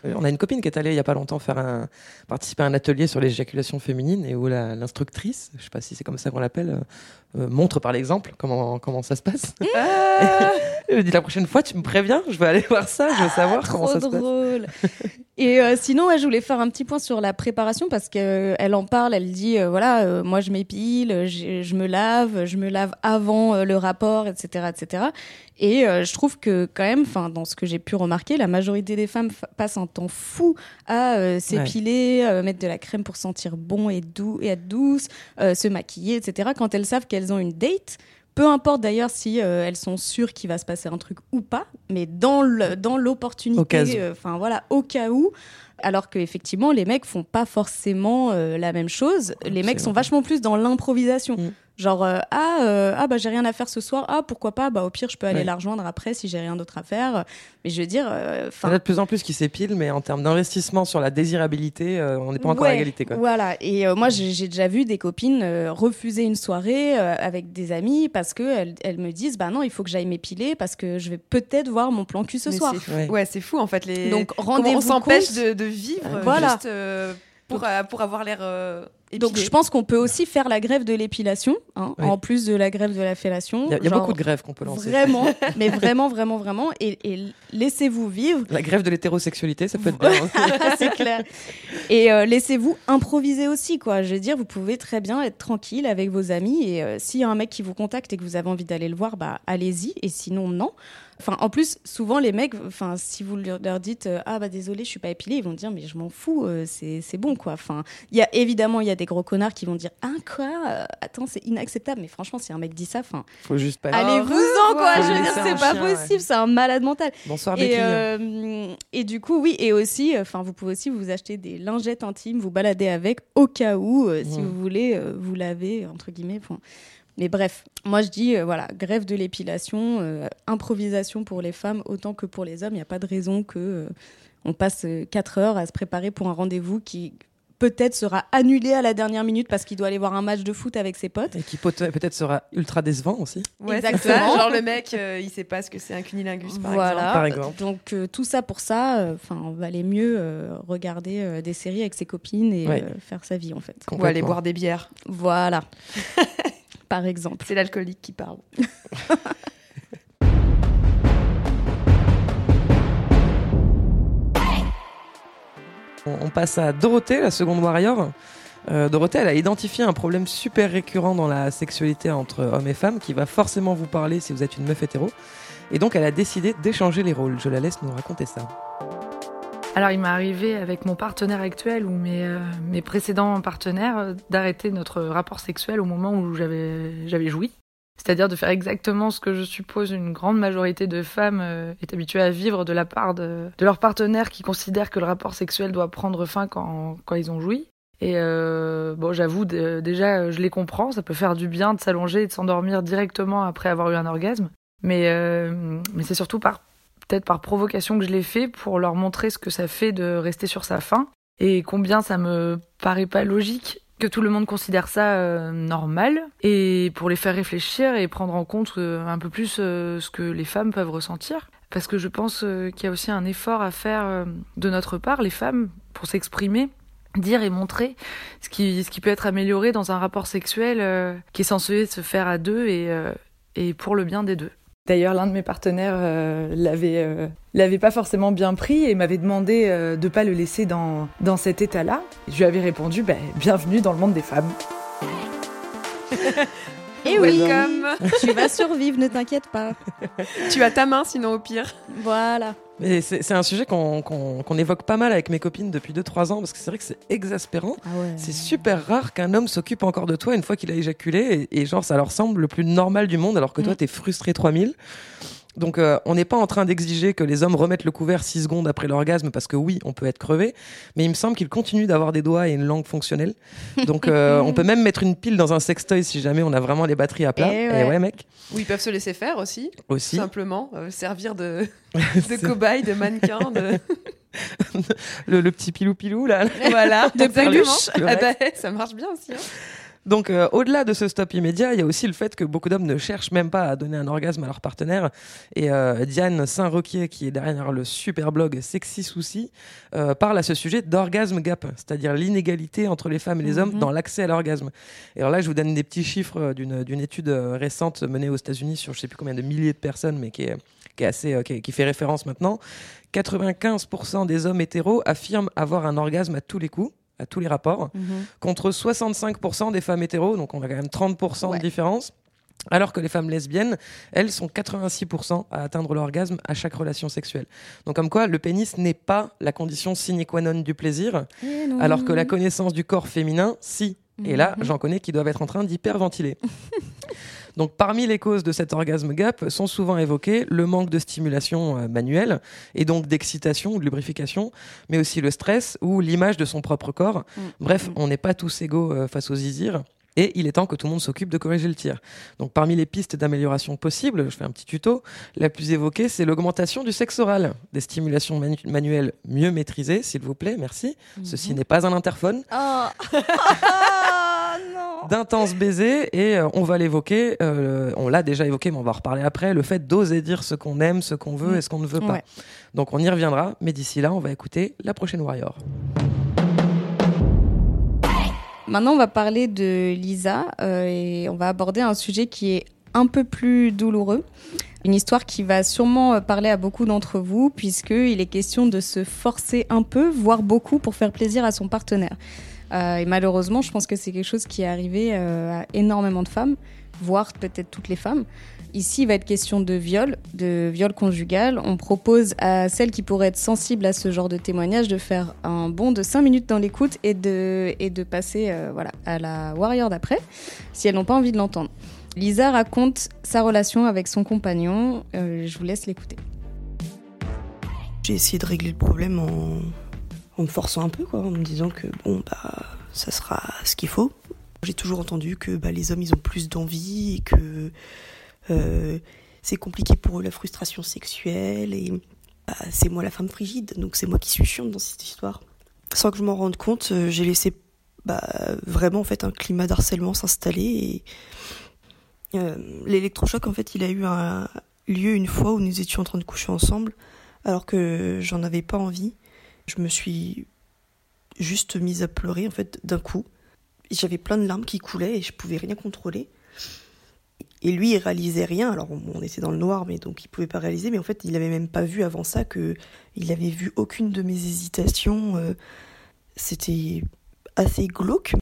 Euh, on a une copine qui est allée il n'y a pas longtemps faire un, participer à un atelier sur l'éjaculation féminine et où l'instructrice, je ne sais pas si c'est comme ça qu'on l'appelle, euh, montre par l'exemple comment, comment ça se passe. Ah [LAUGHS] Elle me dit la prochaine fois, tu me préviens, je vais aller voir ça, je veux savoir ah, comment ça se passe. [LAUGHS] Et euh, sinon, je voulais faire un petit point sur la préparation parce qu'elle en parle, elle dit voilà, moi je m'épile, je me lave, je me lave avant le rapport, etc. etc. Et je trouve que quand même, dans ce que j'ai pu remarquer, la majorité des femmes passent un temps fou à s'épiler, mettre de la crème pour sentir bon et doux et être douce, se maquiller, etc. Quand elles savent qu'elles ont une date. Peu importe d'ailleurs si euh, elles sont sûres qu'il va se passer un truc ou pas, mais dans l'opportunité, euh, enfin voilà, au cas où, alors qu'effectivement les mecs font pas forcément euh, la même chose. Les mecs sont vachement plus dans l'improvisation. Mm. Genre, euh, ah, euh, ah, bah, j'ai rien à faire ce soir. Ah, pourquoi pas? Bah, au pire, je peux aller la rejoindre après si j'ai rien d'autre à faire. Mais je veux dire. Euh, Il y a de plus en plus qui s'épilent, mais en termes d'investissement sur la désirabilité, on n'est pas encore à égalité. Quoi. Voilà. Et moi, j'ai déjà vu des copines refuser une soirée avec des amis parce qu'elles elles me disent Bah non, il faut que j'aille m'épiler parce que je vais peut-être voir mon plan cul ce soir. Ouais, c'est fou en fait. Les... Donc, rendez-vous. On s'empêche de, de, vivre voilà. juste pour, pour avoir l'air donc je pense qu'on peut aussi faire la grève de l'épilation, hein, en plus de la grève de la fellation. Il y a, beaucoup de grèves qu'on peut lancer. Vraiment, [LAUGHS] mais vraiment, vraiment, vraiment. Et, laissez-vous vivre. La grève de l'hétérosexualité, ça peut être bien. [LAUGHS] C'est clair. Et euh, laissez-vous improviser aussi, quoi. Je veux dire, vous pouvez très bien être tranquille avec vos amis. Et euh, s'il y a un mec qui vous contacte et que vous avez envie d'aller le voir, bah allez-y. Et sinon, non. Enfin, en plus, souvent les mecs, enfin, si vous leur dites euh, ah bah désolé, je suis pas épilé, ils vont dire mais je m'en fous, euh, c'est bon quoi. Enfin, il y a évidemment il y a des gros connards qui vont dire ah quoi, euh, attends c'est inacceptable. Mais franchement, si un mec dit ça, enfin, faut juste pas. Allez-vous-en quoi. Je veux dire c'est pas possible, c'est un malade mental. Bonsoir et, et du coup oui et aussi, enfin vous pouvez aussi vous acheter des lingettes intimes, vous balader avec au cas où si vous voulez vous laver entre guillemets. Mais bref, moi je dis, euh, voilà, grève de l'épilation, euh, improvisation pour les femmes autant que pour les hommes. Il n'y a pas de raison que euh, on passe 4 heures à se préparer pour un rendez-vous qui peut-être sera annulé à la dernière minute parce qu'il doit aller voir un match de foot avec ses potes. Et qui peut-être sera ultra décevant aussi. Ouais, Exactement. Genre le mec, il sait pas ce que c'est un cunilingus par voilà. exemple. Donc tout ça pour ça, enfin, on va aller mieux regarder des séries avec ses copines et faire sa vie en fait. On va aller boire des bières. Voilà. [LAUGHS] par exemple. C'est l'alcoolique qui parle. [LAUGHS] On passe à Dorothée, la seconde warrior. Euh, Dorothée, elle a identifié un problème super récurrent dans la sexualité entre hommes et femmes qui va forcément vous parler si vous êtes une meuf hétéro. Et donc, elle a décidé d'échanger les rôles. Je la laisse nous raconter ça. Alors il m'est arrivé avec mon partenaire actuel ou mes, euh, mes précédents partenaires euh, d'arrêter notre rapport sexuel au moment où j'avais, j'avais joui. C'est-à-dire de faire exactement ce que je suppose une grande majorité de femmes euh, est habituée à vivre de la part de, de leur partenaire qui considère que le rapport sexuel doit prendre fin quand, quand ils ont joui. Et bon, j'avoue, déjà, je les comprends, ça peut faire du bien de s'allonger et de s'endormir directement après avoir eu un orgasme. Mais, mais c'est surtout par peut-être par provocation que je l'ai fait pour leur montrer ce que ça fait de rester sur sa faim et combien ça me paraît pas logique que tout le monde considère ça euh, normal et pour les faire réfléchir et prendre en compte euh, un peu plus euh, ce que les femmes peuvent ressentir parce que je pense qu'il y a aussi un effort à faire de notre part les femmes pour s'exprimer dire et montrer ce qui, ce qui peut être amélioré dans un rapport sexuel qui est censé se faire à deux et, et pour le bien des deux. D'ailleurs, l'un de mes partenaires euh, l'avait euh, l'avait pas forcément bien pris et m'avait demandé euh, de pas le laisser dans, dans cet état-là. Je lui avais répondu ben, bienvenue dans le monde des femmes. [LAUGHS] Et oui, tu vas survivre, ne t'inquiète pas. [LAUGHS] tu as ta main sinon au pire. Voilà. C'est un sujet qu'on évoque pas mal avec mes copines depuis 2-3 ans parce que c'est vrai que c'est exaspérant. Ah c'est super rare qu'un homme s'occupe encore de toi une fois qu'il a éjaculé et, genre ça leur semble le plus normal du monde alors que toi mm. t'es frustré 3000. Donc euh, on n'est pas en train d'exiger que les hommes remettent le couvert 6 secondes après l'orgasme parce que oui, on peut être crevé, mais il me semble qu'ils continuent d'avoir des doigts et une langue fonctionnelle. Donc euh, [LAUGHS] on peut même mettre une pile dans un sextoy si jamais on a vraiment les batteries à plat. Et eh ouais, mec. Ou ils peuvent se laisser faire aussi. Aussi. Simplement euh, servir de, [LAUGHS] de cobaye, de mannequin. De... [LAUGHS] le, le petit pilou-pilou, là. Voilà, De peluche. Ah bah, ça marche bien aussi. hein. Donc, euh, au-delà de ce stop immédiat, il y a aussi le fait que beaucoup d'hommes ne cherchent même pas à donner un orgasme à leur partenaire. Et euh, Diane Saint-Roquier, qui est derrière le super blog Sexy Souci, euh, parle à ce sujet d'orgasme gap, c'est-à-dire l'inégalité entre les femmes et les hommes Mhm. dans l'accès à l'orgasme. Et alors là, je vous donne des petits chiffres euh, d'une étude euh, récente menée aux États-Unis sur je sais plus combien de milliers de personnes, mais qui est, qui est assez, euh, qui, est- qui fait référence maintenant. 95% des hommes hétéros affirment avoir un orgasme à tous les coups, à tous les rapports Mhm. contre 65% des femmes hétéros, donc on a quand même 30% Ouais. de différence. Alors que les femmes lesbiennes, elles sont 86% à atteindre l'orgasme à chaque relation sexuelle. Donc comme quoi, le pénis n'est pas la condition sine qua non du plaisir, Eh alors que la connaissance du corps féminin, si. Et là, Mhm. j'en connais qui doivent être en train d'hyperventiler. [LAUGHS] Donc parmi les causes de cet orgasme gap sont souvent évoquées le manque de stimulation euh, manuelle et donc d'excitation ou de lubrification, mais aussi le stress ou l'image de son propre corps. Mm. Bref, Mm. on n'est pas tous égaux euh, face aux zizir. Et il est temps que tout le monde s'occupe de corriger le tir. Donc parmi les pistes d'amélioration possibles, je fais un petit tuto, la plus évoquée, c'est l'augmentation du sexe oral. Des stimulations manu- manuelles mieux maîtrisées, s'il vous plaît, merci. Ceci n'est pas un interphone. Oh. Ah, [LAUGHS] non. D'intenses baisers, et euh, on va l'évoquer, euh, on l'a déjà évoqué, mais on va en reparler après, le fait d'oser dire ce qu'on aime, ce qu'on veut Mm. et ce qu'on ne veut pas. Ouais. Donc on y reviendra, mais d'ici là, on va écouter la prochaine Warrior. Maintenant, on va parler de Lisa euh, et on va aborder un sujet qui est un peu plus douloureux. Une histoire qui va sûrement euh, parler à beaucoup d'entre vous, puisqu'il est question de se forcer un peu, voire beaucoup, pour faire plaisir à son partenaire. Euh, et malheureusement, je pense que c'est quelque chose qui est arrivé euh, à énormément de femmes, voire peut-être toutes les femmes. Ici, il va être question de viol, de viol conjugal. On propose à celles qui pourraient être sensibles à ce genre de témoignage de faire un bond de 5 minutes dans l'écoute et de, et de passer euh, voilà, à la warrior d'après, si elles n'ont pas envie de l'entendre. Lisa raconte sa relation avec son compagnon. Euh, je vous laisse l'écouter. J'ai essayé de régler le problème en, en me forçant un peu, quoi, en me disant que bon, bah, ça sera ce qu'il faut. J'ai toujours entendu que bah, les hommes, ils ont plus d'envie et que euh, c'est compliqué pour eux la frustration sexuelle et bah, c'est moi la femme frigide, donc c'est moi qui suis chiante dans cette histoire. Sans que je m'en rende compte, euh, j'ai laissé bah, vraiment en fait un climat d'harcèlement s'installer euh, l'électrochoc en fait il a eu lieu une fois où nous étions en train de coucher ensemble alors que j'en avais pas envie. Je me suis juste mise à pleurer en fait d'un coup. J'avais plein de larmes qui coulaient et je pouvais rien contrôler. Et lui, il réalisait rien. Alors on était dans le noir, mais donc il pouvait pas réaliser. Mais en fait, il avait même pas vu avant ça que il avait vu aucune de mes hésitations. euh, C'était assez glauque.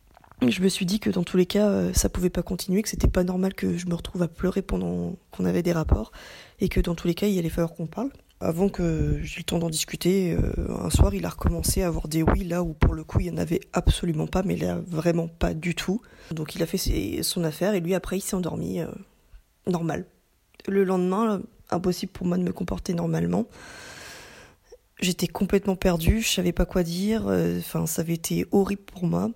Je me suis dit que dans tous les cas, euh, ça pouvait pas continuer, que c'était pas normal que je me retrouve à pleurer pendant qu'on avait des rapports, et que dans tous les cas, il allait falloir qu'on parle. Avant que j'ai le temps d'en discuter, euh, un soir, il a recommencé à avoir des oui là où pour le coup il n'y en avait absolument pas, mais là vraiment pas du tout. Donc il a fait son affaire et lui après il s'est endormi euh, normal. Le lendemain, impossible pour moi de me comporter normalement. J'étais complètement perdue, je savais pas quoi dire, euh, enfin ça avait été horrible pour moi.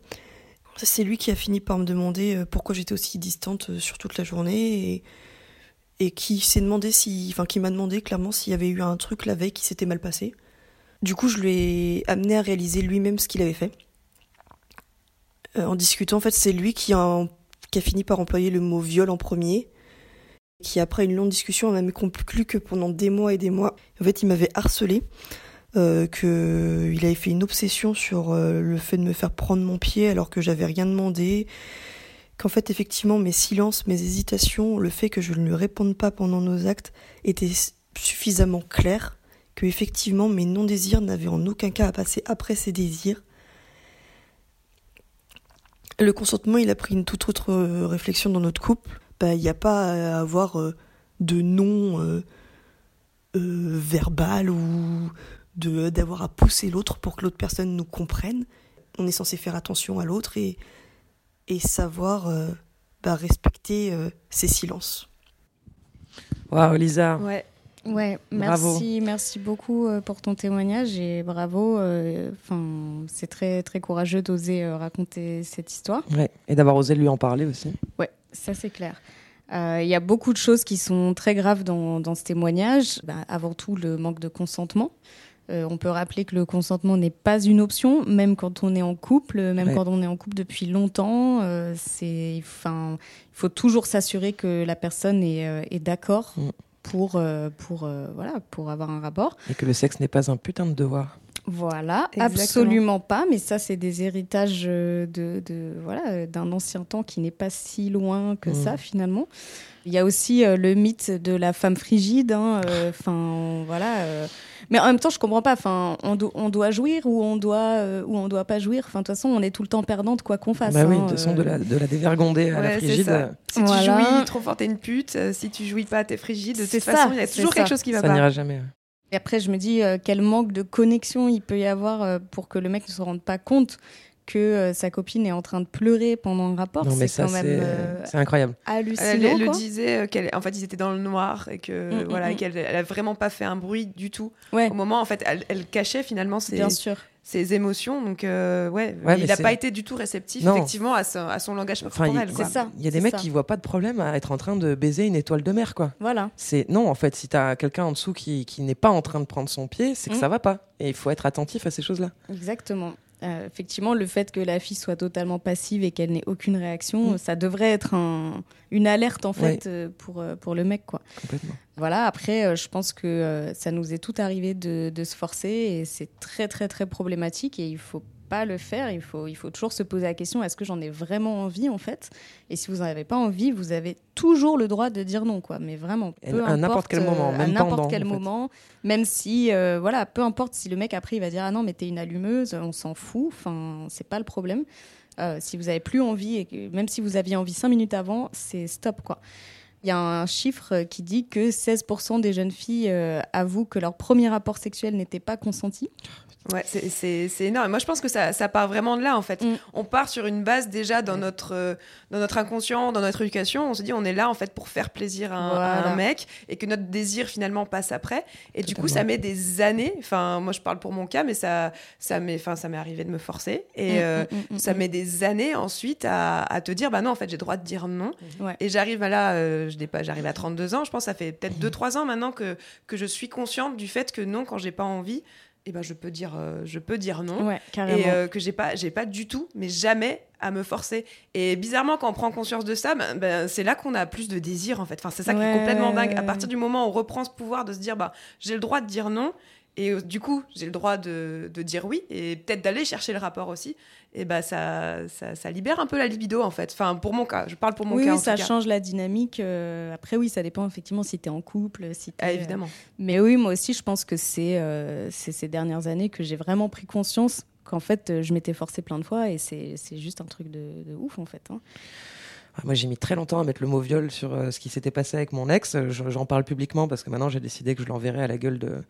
C'est lui qui a fini par me demander pourquoi j'étais aussi distante sur toute la journée et qui s'est demandé si, enfin qui m'a demandé clairement s'il y avait eu un truc la veille qui s'était mal passé. Du coup, je lui ai amené à réaliser lui-même ce qu'il avait fait. Euh, en discutant, en fait, c'est lui qui a, fini par employer le mot viol en premier, qui après une longue discussion a même conclu que pendant des mois et des mois, en fait, il m'avait harcelé, euh, que il avait fait une obsession sur euh, le fait de me faire prendre mon pied alors que j'avais rien demandé, qu'en fait, effectivement, mes silences, mes hésitations, le fait que je ne réponde pas pendant nos actes étaient suffisamment clairs, que effectivement mes non-désirs n'avaient en aucun cas à passer après ses désirs. Le consentement, il a pris une toute autre euh, réflexion dans notre couple. Bah, Il n'y a pas à avoir euh, de non euh, verbal ou d'avoir à pousser l'autre pour que l'autre personne nous comprenne. On est censé faire attention à l'autre et, et savoir euh, bah, respecter euh, ses silences. Waouh, Lisa. Ouais. Ouais, Bravo. merci, merci beaucoup euh, pour ton témoignage et bravo. euh, Enfin, c'est très très courageux d'oser euh, raconter cette histoire. Ouais. Et d'avoir osé lui en parler aussi. Ouais, ça c'est clair. Euh, Il y a beaucoup de choses qui sont très graves dans, dans ce témoignage. Bah, avant tout, le manque de consentement. Euh, on peut rappeler que le consentement n'est pas une option, même quand on est en couple, même Ouais. quand on est en couple depuis longtemps. euh, c'est, enfin, il faut toujours s'assurer que la personne est, euh, est d'accord Mm. pour, euh, pour, euh, voilà, pour avoir un rapport. Et que le sexe n'est pas un putain de devoir. Voilà, Exactement. absolument pas. Mais ça, c'est des héritages euh, de, de voilà euh, d'un ancien temps qui n'est pas si loin que Mm. ça finalement. Il y a aussi euh, le mythe de la femme frigide. hein, euh, Enfin, voilà. Euh. Mais en même temps, je comprends pas. Enfin, on, do- on doit jouir ou on doit euh, ou on doit pas jouir. Enfin, de toute façon, on est tout le temps perdante quoi qu'on fasse. bah oui, hein, de toute façon, euh. de la, de la dévergonder à la Ouais, frigide, ça. euh, Si Voilà. tu jouis trop fort, t'es une pute. Euh, si tu jouis pas, t'es frigide. De C'est toute ça, façon, il y a toujours ça. quelque chose qui va ça pas. n'ira jamais. Et après, je me dis euh, quel manque de connexion il peut y avoir euh, pour que le mec ne se rende pas compte que euh, sa copine est en train de pleurer pendant un rapport. Non, mais c'est ça, quand même c'est euh, c'est incroyable. [LAUGHS] hallucinant. Elle, elle le disait euh, qu'elle, en fait, ils étaient dans le noir et que Mm, mm, voilà, mm. qu'elle, elle a vraiment pas fait un bruit du tout. Ouais, Au moment, en fait, elle, elle cachait finalement ses, bien sûr. ses émotions. Donc, euh, ouais, il n'a pas été du tout réceptif, Non. effectivement, à son, à son langage corporel. C'est ça. Il y a des mecs ça. qui voient pas de problème à être en train de baiser une étoile de mer, quoi. Voilà. C'est non, en fait, si t'as quelqu'un en dessous qui, qui n'est pas en train de prendre son pied, c'est que Mm. ça va pas. Et il faut être attentif à ces choses-là. Exactement. Euh, effectivement, le fait que la fille soit totalement passive et qu'elle n'ait aucune réaction, Mm. ça devrait être un- une alerte en Ouais. fait euh, pour, euh, pour le mec. Quoi. Complètement. Voilà, après, euh, je pense que ça nous est tout arrivé de, de se forcer et c'est très très très problématique et il faut pas le faire. Il faut, il faut toujours se poser la question est-ce que j'en ai vraiment envie en fait? Et si vous n'en avez pas envie, vous avez toujours le droit de dire non, quoi. Mais vraiment, peu à n'importe importe, quel moment, euh, même à n'importe quel fait. moment, même si, euh, voilà, peu importe si le mec après il va dire ah non mais t'es une allumeuse, on s'en fout. Enfin, c'est pas le problème. Euh, si vous avez plus envie et que, même si vous aviez envie cinq minutes avant, c'est stop quoi. Il y a un chiffre qui dit que 16% des jeunes filles euh, avouent que leur premier rapport sexuel n'était pas consenti. Ouais, c'est- énorme. Moi, je pense que ça, ça part vraiment de là, en fait. Mm. On part sur une base déjà dans notre, euh, dans notre inconscient, dans notre éducation. On se dit, on est là, en fait, pour faire plaisir à un, à Voilà. un mec et que notre désir, finalement, passe après. Et du coup, ça met des années. Enfin, moi, je parle pour mon cas, mais ça, ça m'est enfin, ça m'est arrivé de me forcer. Et Mm, euh, mm, ça met des années ensuite à, à te dire, bah non, en fait, j'ai droit de dire non. Ouais. Et j'arrive à là, euh, je dépasse, j'arrive à 32 ans. Je pense que ça fait peut-être Mhm. 2-3 ans maintenant que, que je suis consciente du fait que non, quand j'ai pas envie, eh ben, je, peux dire, euh, je peux dire non. Ouais. Et euh, que j'ai pas, j'ai pas du tout, mais jamais à me forcer. Et bizarrement, quand on prend conscience de ça, ben, ben, c'est là qu'on a plus de désir en fait. Enfin, c'est ça qui est complètement dingue. À partir du moment où on reprend ce pouvoir de se dire, bah, j'ai le droit de dire non. Et euh, du coup, j'ai le droit de, de dire oui et peut-être d'aller chercher le rapport aussi. Et bah ça, ça, ça libère un peu la libido en fait. Enfin, pour mon cas, je parle pour mon oui, cas. oui, en ça tout cas. change la dynamique. euh, après, oui, ça dépend effectivement si tu es en couple, si Ah, euh, évidemment. Mais oui, moi aussi, je pense que c'est euh, c'est ces dernières années que j'ai vraiment pris conscience qu'en fait, je m'étais forcée plein de fois et c'est c'est juste un truc de, de ouf, en fait. hein. Ah, Moi, j'ai mis très longtemps à mettre le mot viol sur euh, ce qui s'était passé avec mon ex. Je- J'en parle publiquement parce que maintenant, j'ai décidé que je l'enverrais à la gueule de,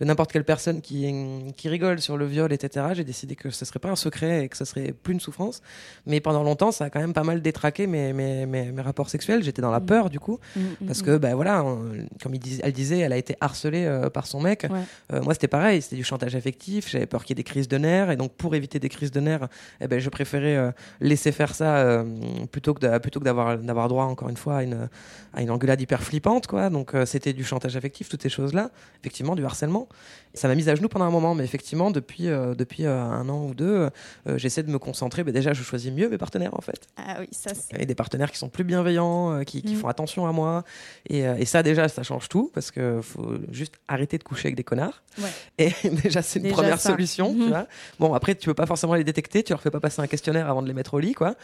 de n'importe quelle personne qui, qui rigole sur le viol, etc. J'ai décidé que ce serait pas un secret et que ce serait plus une souffrance. Mais pendant longtemps, ça a quand même pas mal détraqué mes, mes, mes, mes rapports sexuels. J'étais dans la Mm. peur, du coup. Mm, mm, Parce que, ben voilà, on- comme il dis- elle disait, elle a été harcelée euh, par son mec. Ouais. Euh, moi, c'était pareil, c'était du chantage affectif. J'avais peur qu'il y ait des crises de nerfs. Et donc, pour éviter des crises de nerfs, eh ben, je préférais euh, laisser faire ça plutôt que de- plutôt que d'avoir d'avoir droit, encore une fois, à une, à une engueulade hyper flippante. Quoi. Donc, c'était du chantage affectif, toutes ces choses-là. Effectivement, du harcèlement. Ça m'a mise à genoux pendant un moment. Mais effectivement, depuis, euh, depuis euh, un an ou deux, euh, j'essaie de me concentrer. Mais déjà, je choisis mieux mes partenaires, en fait. Ah oui, ça c'est. Et des partenaires qui sont plus bienveillants, qui, qui Mm. font attention à moi. Et, et ça, déjà, ça change tout parce que faut juste arrêter de coucher avec des connards. Ouais. [LAUGHS] Et déjà, c'est une Déjà première ça. solution. Tu vois bon, après, tu peux pas forcément les détecter. Tu leur fais pas passer un questionnaire avant de les mettre au lit, quoi.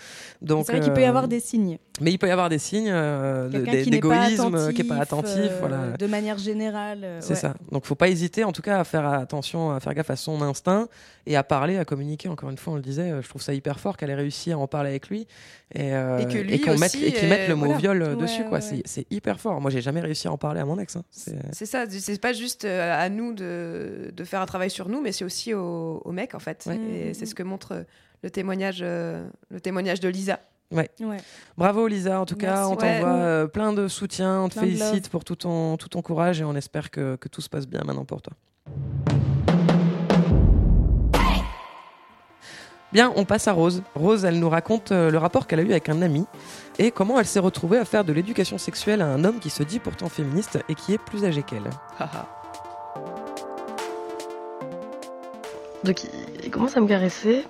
Donc, C'est vrai qu'il peut y avoir des signes. Mais il peut y avoir des signes euh, de- Quelqu'un d'é- qui n'est pas d'égoïsme, attentif, voilà. de manière générale. C'est ouais. ça. Donc, faut pas hésiter, en tout cas, à faire attention, à faire gaffe à son instinct et à parler, à communiquer. Encore une fois, on le disait, euh, je trouve ça hyper fort qu'elle ait réussi à en parler avec lui et, euh, Et mette, et qu'il mette euh, le mot voilà. viol euh, Ouais, dessus, quoi. ouais, C'est- hyper fort. Moi, j'ai jamais réussi à en parler à mon ex. hein. C'est- ça, c'est pas juste euh, à nous de, de faire un travail sur nous, mais c'est aussi aux mecs en fait. Ouais. Et c'est ce que montre le témoignage, euh, le témoignage de Lisa. Ouais. Bravo Lisa, en tout cas, on t'envoie euh, plein de soutien, on te Plein félicite pour tout ton, tout ton courage et on espère que, que tout se passe bien maintenant pour toi. Bien, on passe à Rose. Rose, elle nous raconte euh, le rapport qu'elle a eu avec un ami et comment elle s'est retrouvée à faire de l'éducation sexuelle à un homme qui se dit pourtant féministe et qui est plus âgé qu'elle. Donc il, commence à me caresser.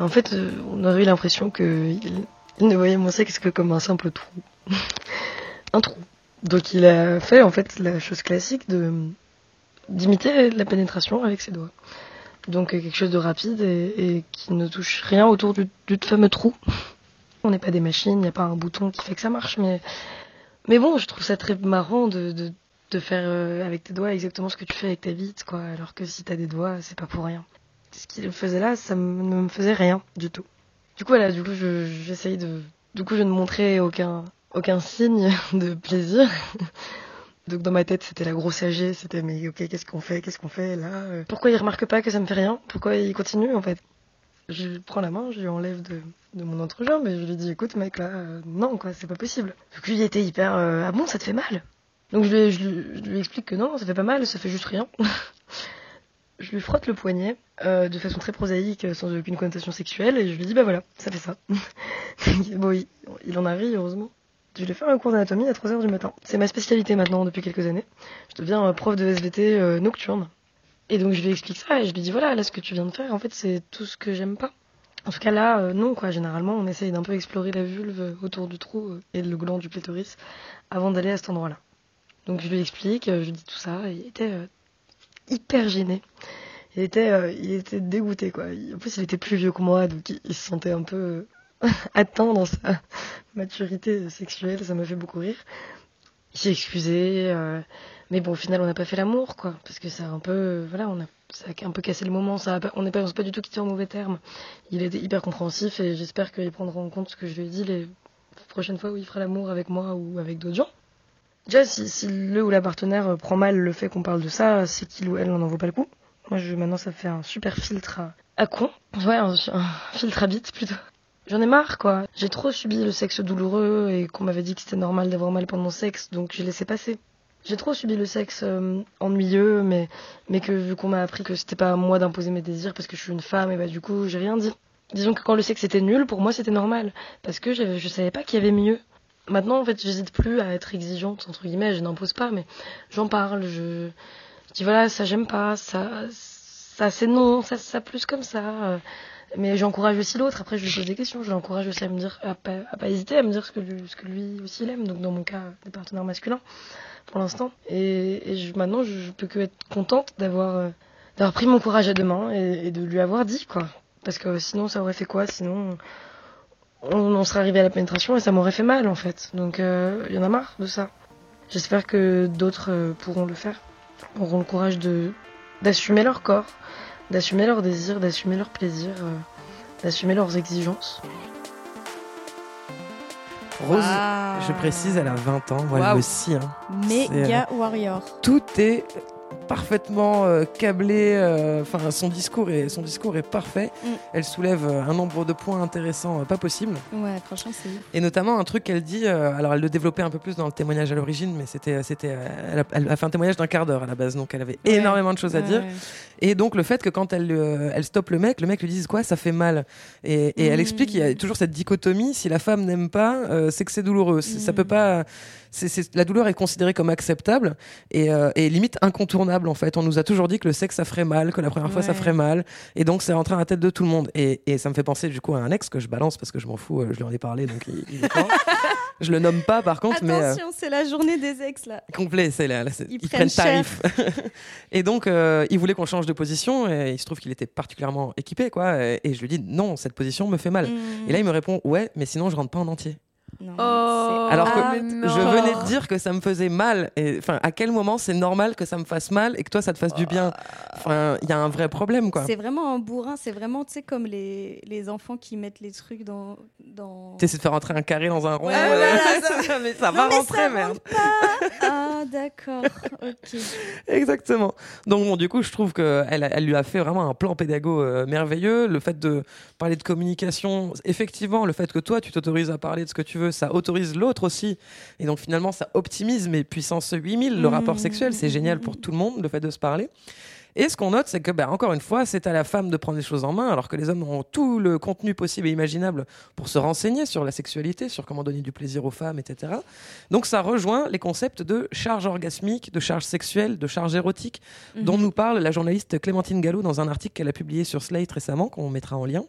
En fait, euh, on aurait eu l'impression qu'il il ne voyait mon sexe que comme un simple trou. [LAUGHS] un trou. Donc il a fait en fait la chose classique de d'imiter la pénétration avec ses doigts. Donc quelque chose de rapide et, qui ne touche rien autour du, fameux trou. [LAUGHS] On n'est pas des machines, il n'y a pas un bouton qui fait que ça marche, mais mais bon, je trouve ça très marrant de, de, de faire euh, avec tes doigts exactement ce que tu fais avec ta bite, quoi. Alors que si t'as des doigts, c'est pas pour rien. Ce qu'il faisait là, ça ne me faisait rien du tout. Du coup, voilà, du coup, je- j'essaye de, du coup, je ne montrais aucun, aucun signe [LAUGHS] de plaisir. Donc dans ma tête, c'était la grosse âgée, c'était mais ok, qu'est-ce qu'on fait, qu'est-ce qu'on fait là euh, Pourquoi il remarque pas que ça me fait rien? Pourquoi il continue en fait? Je prends la main, je lui enlève de, de mon entrejambe et je lui dis écoute mec là, euh, non quoi, c'est pas possible. Donc lui il était hyper euh, ah bon ça te fait mal? Donc je lui, je, lui, je lui explique que non, ça fait pas mal, ça fait juste rien. [LAUGHS] je lui frotte le poignet euh, de façon très prosaïque, euh, sans aucune connotation sexuelle, et je lui dis bah voilà, ça fait ça. [LAUGHS] bon, il, il en a ri, heureusement. Je lui ai fait un cours d'anatomie à 3h du matin. C'est ma spécialité maintenant depuis quelques années. Je deviens euh, prof de SVT euh, nocturne. Et donc je lui explique ça et je lui dis voilà, là ce que tu viens de faire, en fait c'est tout ce que j'aime pas. En tout cas là, euh, non quoi. Généralement on essaye d'un peu explorer la vulve autour du trou et le gland du clitoris avant d'aller à cet endroit-là. Donc je lui explique, je lui dis tout ça, et il était hyper gêné. Il était, euh, il était dégoûté quoi. En plus il était plus vieux que moi, donc il, se sentait un peu [LAUGHS] atteint dans sa maturité sexuelle, ça m'a fait beaucoup rire. Il s'est excusé, euh, mais bon, au final, on n'a pas fait l'amour, quoi, parce que ça a un peu, voilà, on a, ça a un peu cassé le moment, ça on n'est pas, pas du tout quitté en mauvais termes. Il était hyper compréhensif et j'espère qu'il prendra en compte ce que je lui ai dit les prochaines fois où il fera l'amour avec moi ou avec d'autres gens. Déjà, si, le ou la partenaire euh, prend mal le fait qu'on parle de ça, c'est qu'il ou elle n'en vaut pas le coup. Moi, je, maintenant, ça fait un super filtre à, con. Ouais, un, filtre à bite, plutôt. J'en ai marre, quoi. J'ai trop subi le sexe douloureux et qu'on m'avait dit que c'était normal d'avoir mal pendant le sexe, donc j'ai laissé passer. J'ai trop subi le sexe euh, ennuyeux, mais, mais que vu qu'on m'a appris que c'était pas à moi d'imposer mes désirs parce que je suis une femme, et bah du coup, j'ai rien dit. Disons que quand le sexe était nul, pour moi c'était normal, parce que j'avais- je savais pas qu'il y avait mieux. Maintenant, en fait, j'hésite plus à être exigeante, entre guillemets, je n'impose pas, mais j'en parle, je, dis voilà, ça j'aime pas, ça, ça c'est non, ça, ça plus comme ça. euh, mais j'encourage aussi l'autre. Après, je lui pose des questions. Je l'encourage aussi à me dire, à pas, hésiter à me dire ce que lui, ce que lui aussi il aime. Donc, dans mon cas, des partenaires masculins, pour l'instant. Et, et je, maintenant, je, peux que être contente d'avoir, euh, d'avoir pris mon courage à deux mains et, et de lui avoir dit, quoi. Parce que sinon, ça aurait fait quoi? Sinon, on, on serait arrivé à la pénétration et ça m'aurait fait mal, en fait. Donc, euh, il y en a marre de ça. J'espère que d'autres euh, pourront le faire, auront le courage de d'assumer leur corps, d'assumer leurs désirs, d'assumer leurs plaisirs, euh, d'assumer leurs exigences. Rose, je précise, elle a 20 ans, moi elle scie. hein. Méga warrior. Tout est parfaitement euh, câblé. euh, Enfin, son discours est son discours est parfait. Mm. Elle soulève euh, un nombre de points intéressants, pas possible. Ouais, franchement, c'est ouf. Et notamment un truc qu'elle dit. alors, elle le développait un peu plus dans le témoignage à l'origine, mais c'était, c'était, elle, a, elle a fait un témoignage d'un quart d'heure à la base, donc elle avait Ouais. énormément de choses à dire. Et donc le fait que quand elle, euh, elle stoppe le mec, le mec lui dise quoi, ça fait mal. Et, et elle Mm. explique qu'il y a toujours cette dichotomie. Si la femme n'aime pas, euh, c'est que c'est douloureux. Ça Mm. peut pas. C'est, c'est- la douleur est considérée comme acceptable et, euh, et limite incontournable en fait. On nous a toujours dit que le sexe ça ferait mal, que la première fois ça ferait mal, et donc c'est rentré dans la tête de tout le monde. Et, et ça me fait penser du coup à un ex que je balance parce que je m'en fous. euh, Je lui en ai parlé donc il, il est. [LAUGHS] Je le nomme pas par contre, mais euh, Attention, c'est la journée des ex là. complet, c'est là, là, Ils ils, prennent prennent tarif. [LAUGHS] et donc, euh, il voulait qu'on change de position, et il se trouve qu'il était particulièrement équipé, quoi. Et, et je lui dis, non, cette position me fait mal. Mm. Et là, il me répond, ouais, mais sinon, je rentre pas en entier. Non, Oh, Alors que. Je venais de dire que ça me faisait mal. Et enfin, à quel moment c'est normal que ça me fasse mal et que toi, ça te fasse du bien? Enfin, il y a un vrai problème, quoi. C'est vraiment un bourrin, c'est vraiment, tu sais, comme les, les enfants qui mettent les trucs dans. dans... T'essaies de faire rentrer un carré dans un rond. Ouais, euh, voilà, [LAUGHS] ça- mais ça Non, va mais rentrer, ça merde. pas. [LAUGHS] Ah, d'accord, ok. Exactement. Donc bon, du coup, je trouve qu'elle elle lui a fait vraiment un plan pédago euh, merveilleux. Le fait de parler de communication, effectivement, le fait que toi, tu t'autorises à parler de ce que tu veux, ça autorise l'autre aussi. Et donc finalement, ça optimise, mais puissance 8000, le rapport sexuel, c'est génial pour tout le monde, le fait de se parler. Et ce qu'on note, c'est que, bah, encore une fois, c'est à la femme de prendre les choses en main, alors que les hommes ont tout le contenu possible et imaginable pour se renseigner sur la sexualité, sur comment donner du plaisir aux femmes, etc. Donc ça rejoint les concepts de charge orgasmique, de charge sexuelle, de charge érotique, dont nous parle la journaliste Clémentine Gallo dans un article qu'elle a publié sur Slate récemment, qu'on mettra en lien.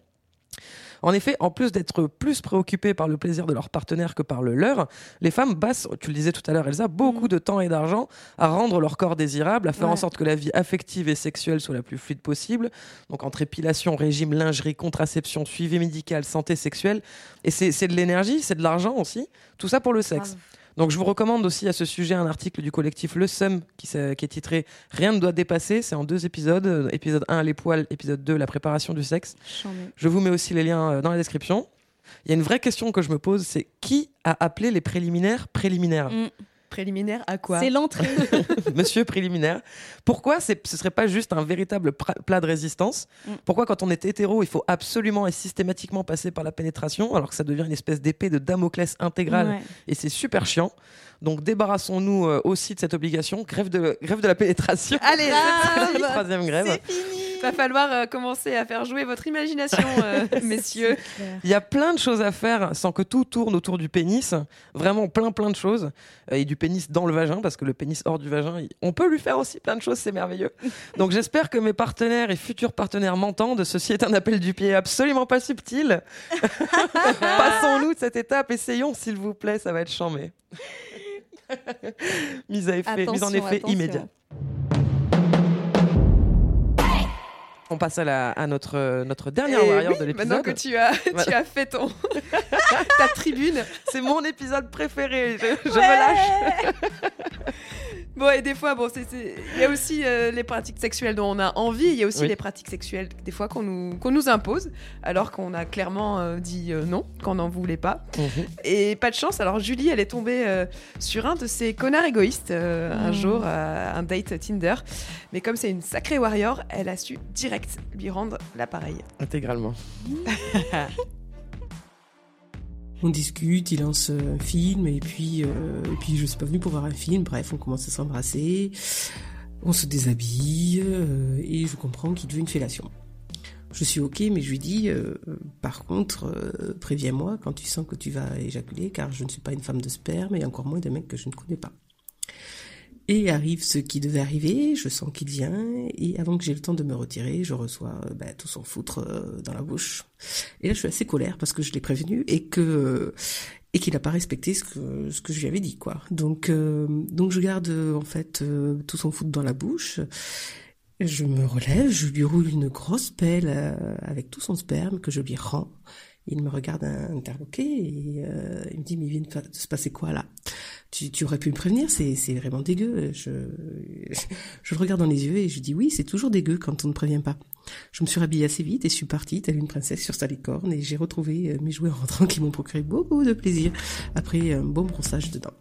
En effet, en plus d'être plus préoccupées par le plaisir de leur partenaire que par le leur, les femmes passent, tu le disais tout à l'heure Elsa, beaucoup de temps et d'argent à rendre leur corps désirable, à faire en sorte que la vie affective et sexuelle soit la plus fluide possible. Donc entre épilation, régime, lingerie, contraception, suivi médical, santé sexuelle. Et c'est c'est de l'énergie, c'est de l'argent aussi. Tout ça pour le sexe. Donc je vous recommande aussi à ce sujet un article du collectif Le Sum qui, est titré Rien ne doit dépasser. C'est en deux épisodes. Euh, Épisode 1, les poils. Épisode 2, la préparation du sexe. Je vous mets aussi les liens euh, dans la description. Il y a une vraie question que je me pose, c'est qui a appelé les préliminaires préliminaires? Mm. Préliminaire à quoi C'est l'entrée. [LAUGHS] Monsieur préliminaire. Pourquoi ce serait pas juste un véritable plat de résistance Mm. Pourquoi quand on est hétéro, il faut absolument et systématiquement passer par la pénétration, alors que ça devient une espèce d'épée de Damoclès intégrale Ouais. et c'est super chiant. Donc débarrassons-nous euh, aussi de cette obligation. Grève de, grève de la pénétration. Allez, c'est [LAUGHS] parti. Troisième grève. C'est fini. Va falloir euh, commencer à faire jouer votre imagination, euh, [LAUGHS] messieurs. Il y a plein de choses à faire sans que tout tourne autour du pénis. Vraiment plein plein de choses. Euh, Et du pénis dans le vagin, parce que le pénis hors du vagin, il- on peut lui faire aussi plein de choses, c'est merveilleux. [LAUGHS] Donc j'espère que mes partenaires et futurs partenaires m'entendent. Ceci est un appel du pied absolument pas subtil. [LAUGHS] Passons-nous de cette étape. Essayons, s'il vous plaît, ça va être chambé. mise, à effet, mise en effet attention. immédiat. On passe à, la, à notre, notre dernière Et warrior oui, de Maintenant l'épisode. que tu as, [LAUGHS] tu Voilà. as fait ton [LAUGHS] ta tribune. C'est mon épisode préféré. Je, je me lâche. [LAUGHS] Bon, et des fois, bon, c'est- c'est- il y a aussi euh, les pratiques sexuelles dont on a envie. Il y a aussi Oui. les pratiques sexuelles, des fois, qu'on nous, qu'on nous impose, alors qu'on a clairement euh, dit euh, non, qu'on n'en voulait pas. Et pas de chance, alors Julie, elle est tombée euh, sur un de ces connards égoïstes euh, un Mm. jour, à un date Tinder. Mais comme c'est une sacrée warrior, elle a su direct lui rendre l'appareil. Intégralement. [LAUGHS] On discute, il lance un film, et puis, euh, puis je suis pas venue pour voir un film. Bref, on commence à s'embrasser, on se déshabille, euh, et je comprends qu'il veut une fellation. Je suis ok, mais je lui dis, euh, par contre, préviens-moi quand tu sens que tu vas éjaculer, car je ne suis pas une femme de sperme, et encore moins des mecs que je ne connais pas. Et arrive ce qui devait arriver, je sens qu'il vient, et avant que j'ai le temps de me retirer, je reçois euh, bah, tout son foutre euh, dans la bouche. Et là, je suis assez colère parce que je l'ai prévenu et que et qu'il n'a pas respecté ce que ce que je lui avais dit, quoi. Donc euh, donc je garde en fait euh, tout son foutre dans la bouche. Je me relève, je lui roule une grosse pelle avec tout son sperme que je lui rends. Il me regarde interloqué et il me dit mais il vient de se passer quoi là? Tu, tu aurais pu me prévenir, c'est c'est vraiment dégueu. Je, je le regarde dans les yeux et je dis oui, c'est toujours dégueu quand on ne prévient pas. Je me suis rhabillée assez vite et suis partie, telle une princesse sur sa licorne, et j'ai retrouvé euh, mes jouets en rentrant qui m'ont procuré beaucoup de plaisir après un bon brossage dedans.